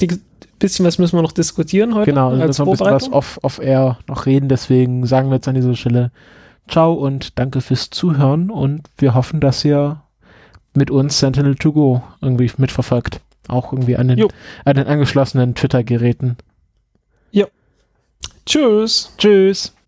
bisschen was müssen wir noch diskutieren heute. Genau, also als müssen wir ein bisschen was off, off air noch reden. Deswegen sagen wir jetzt an dieser Stelle Ciao und danke fürs Zuhören und wir hoffen, dass ihr mit uns Sentinel to go irgendwie mitverfolgt. Auch irgendwie an den, an den angeschlossenen Twitter-Geräten. Tschüss. Tschüss!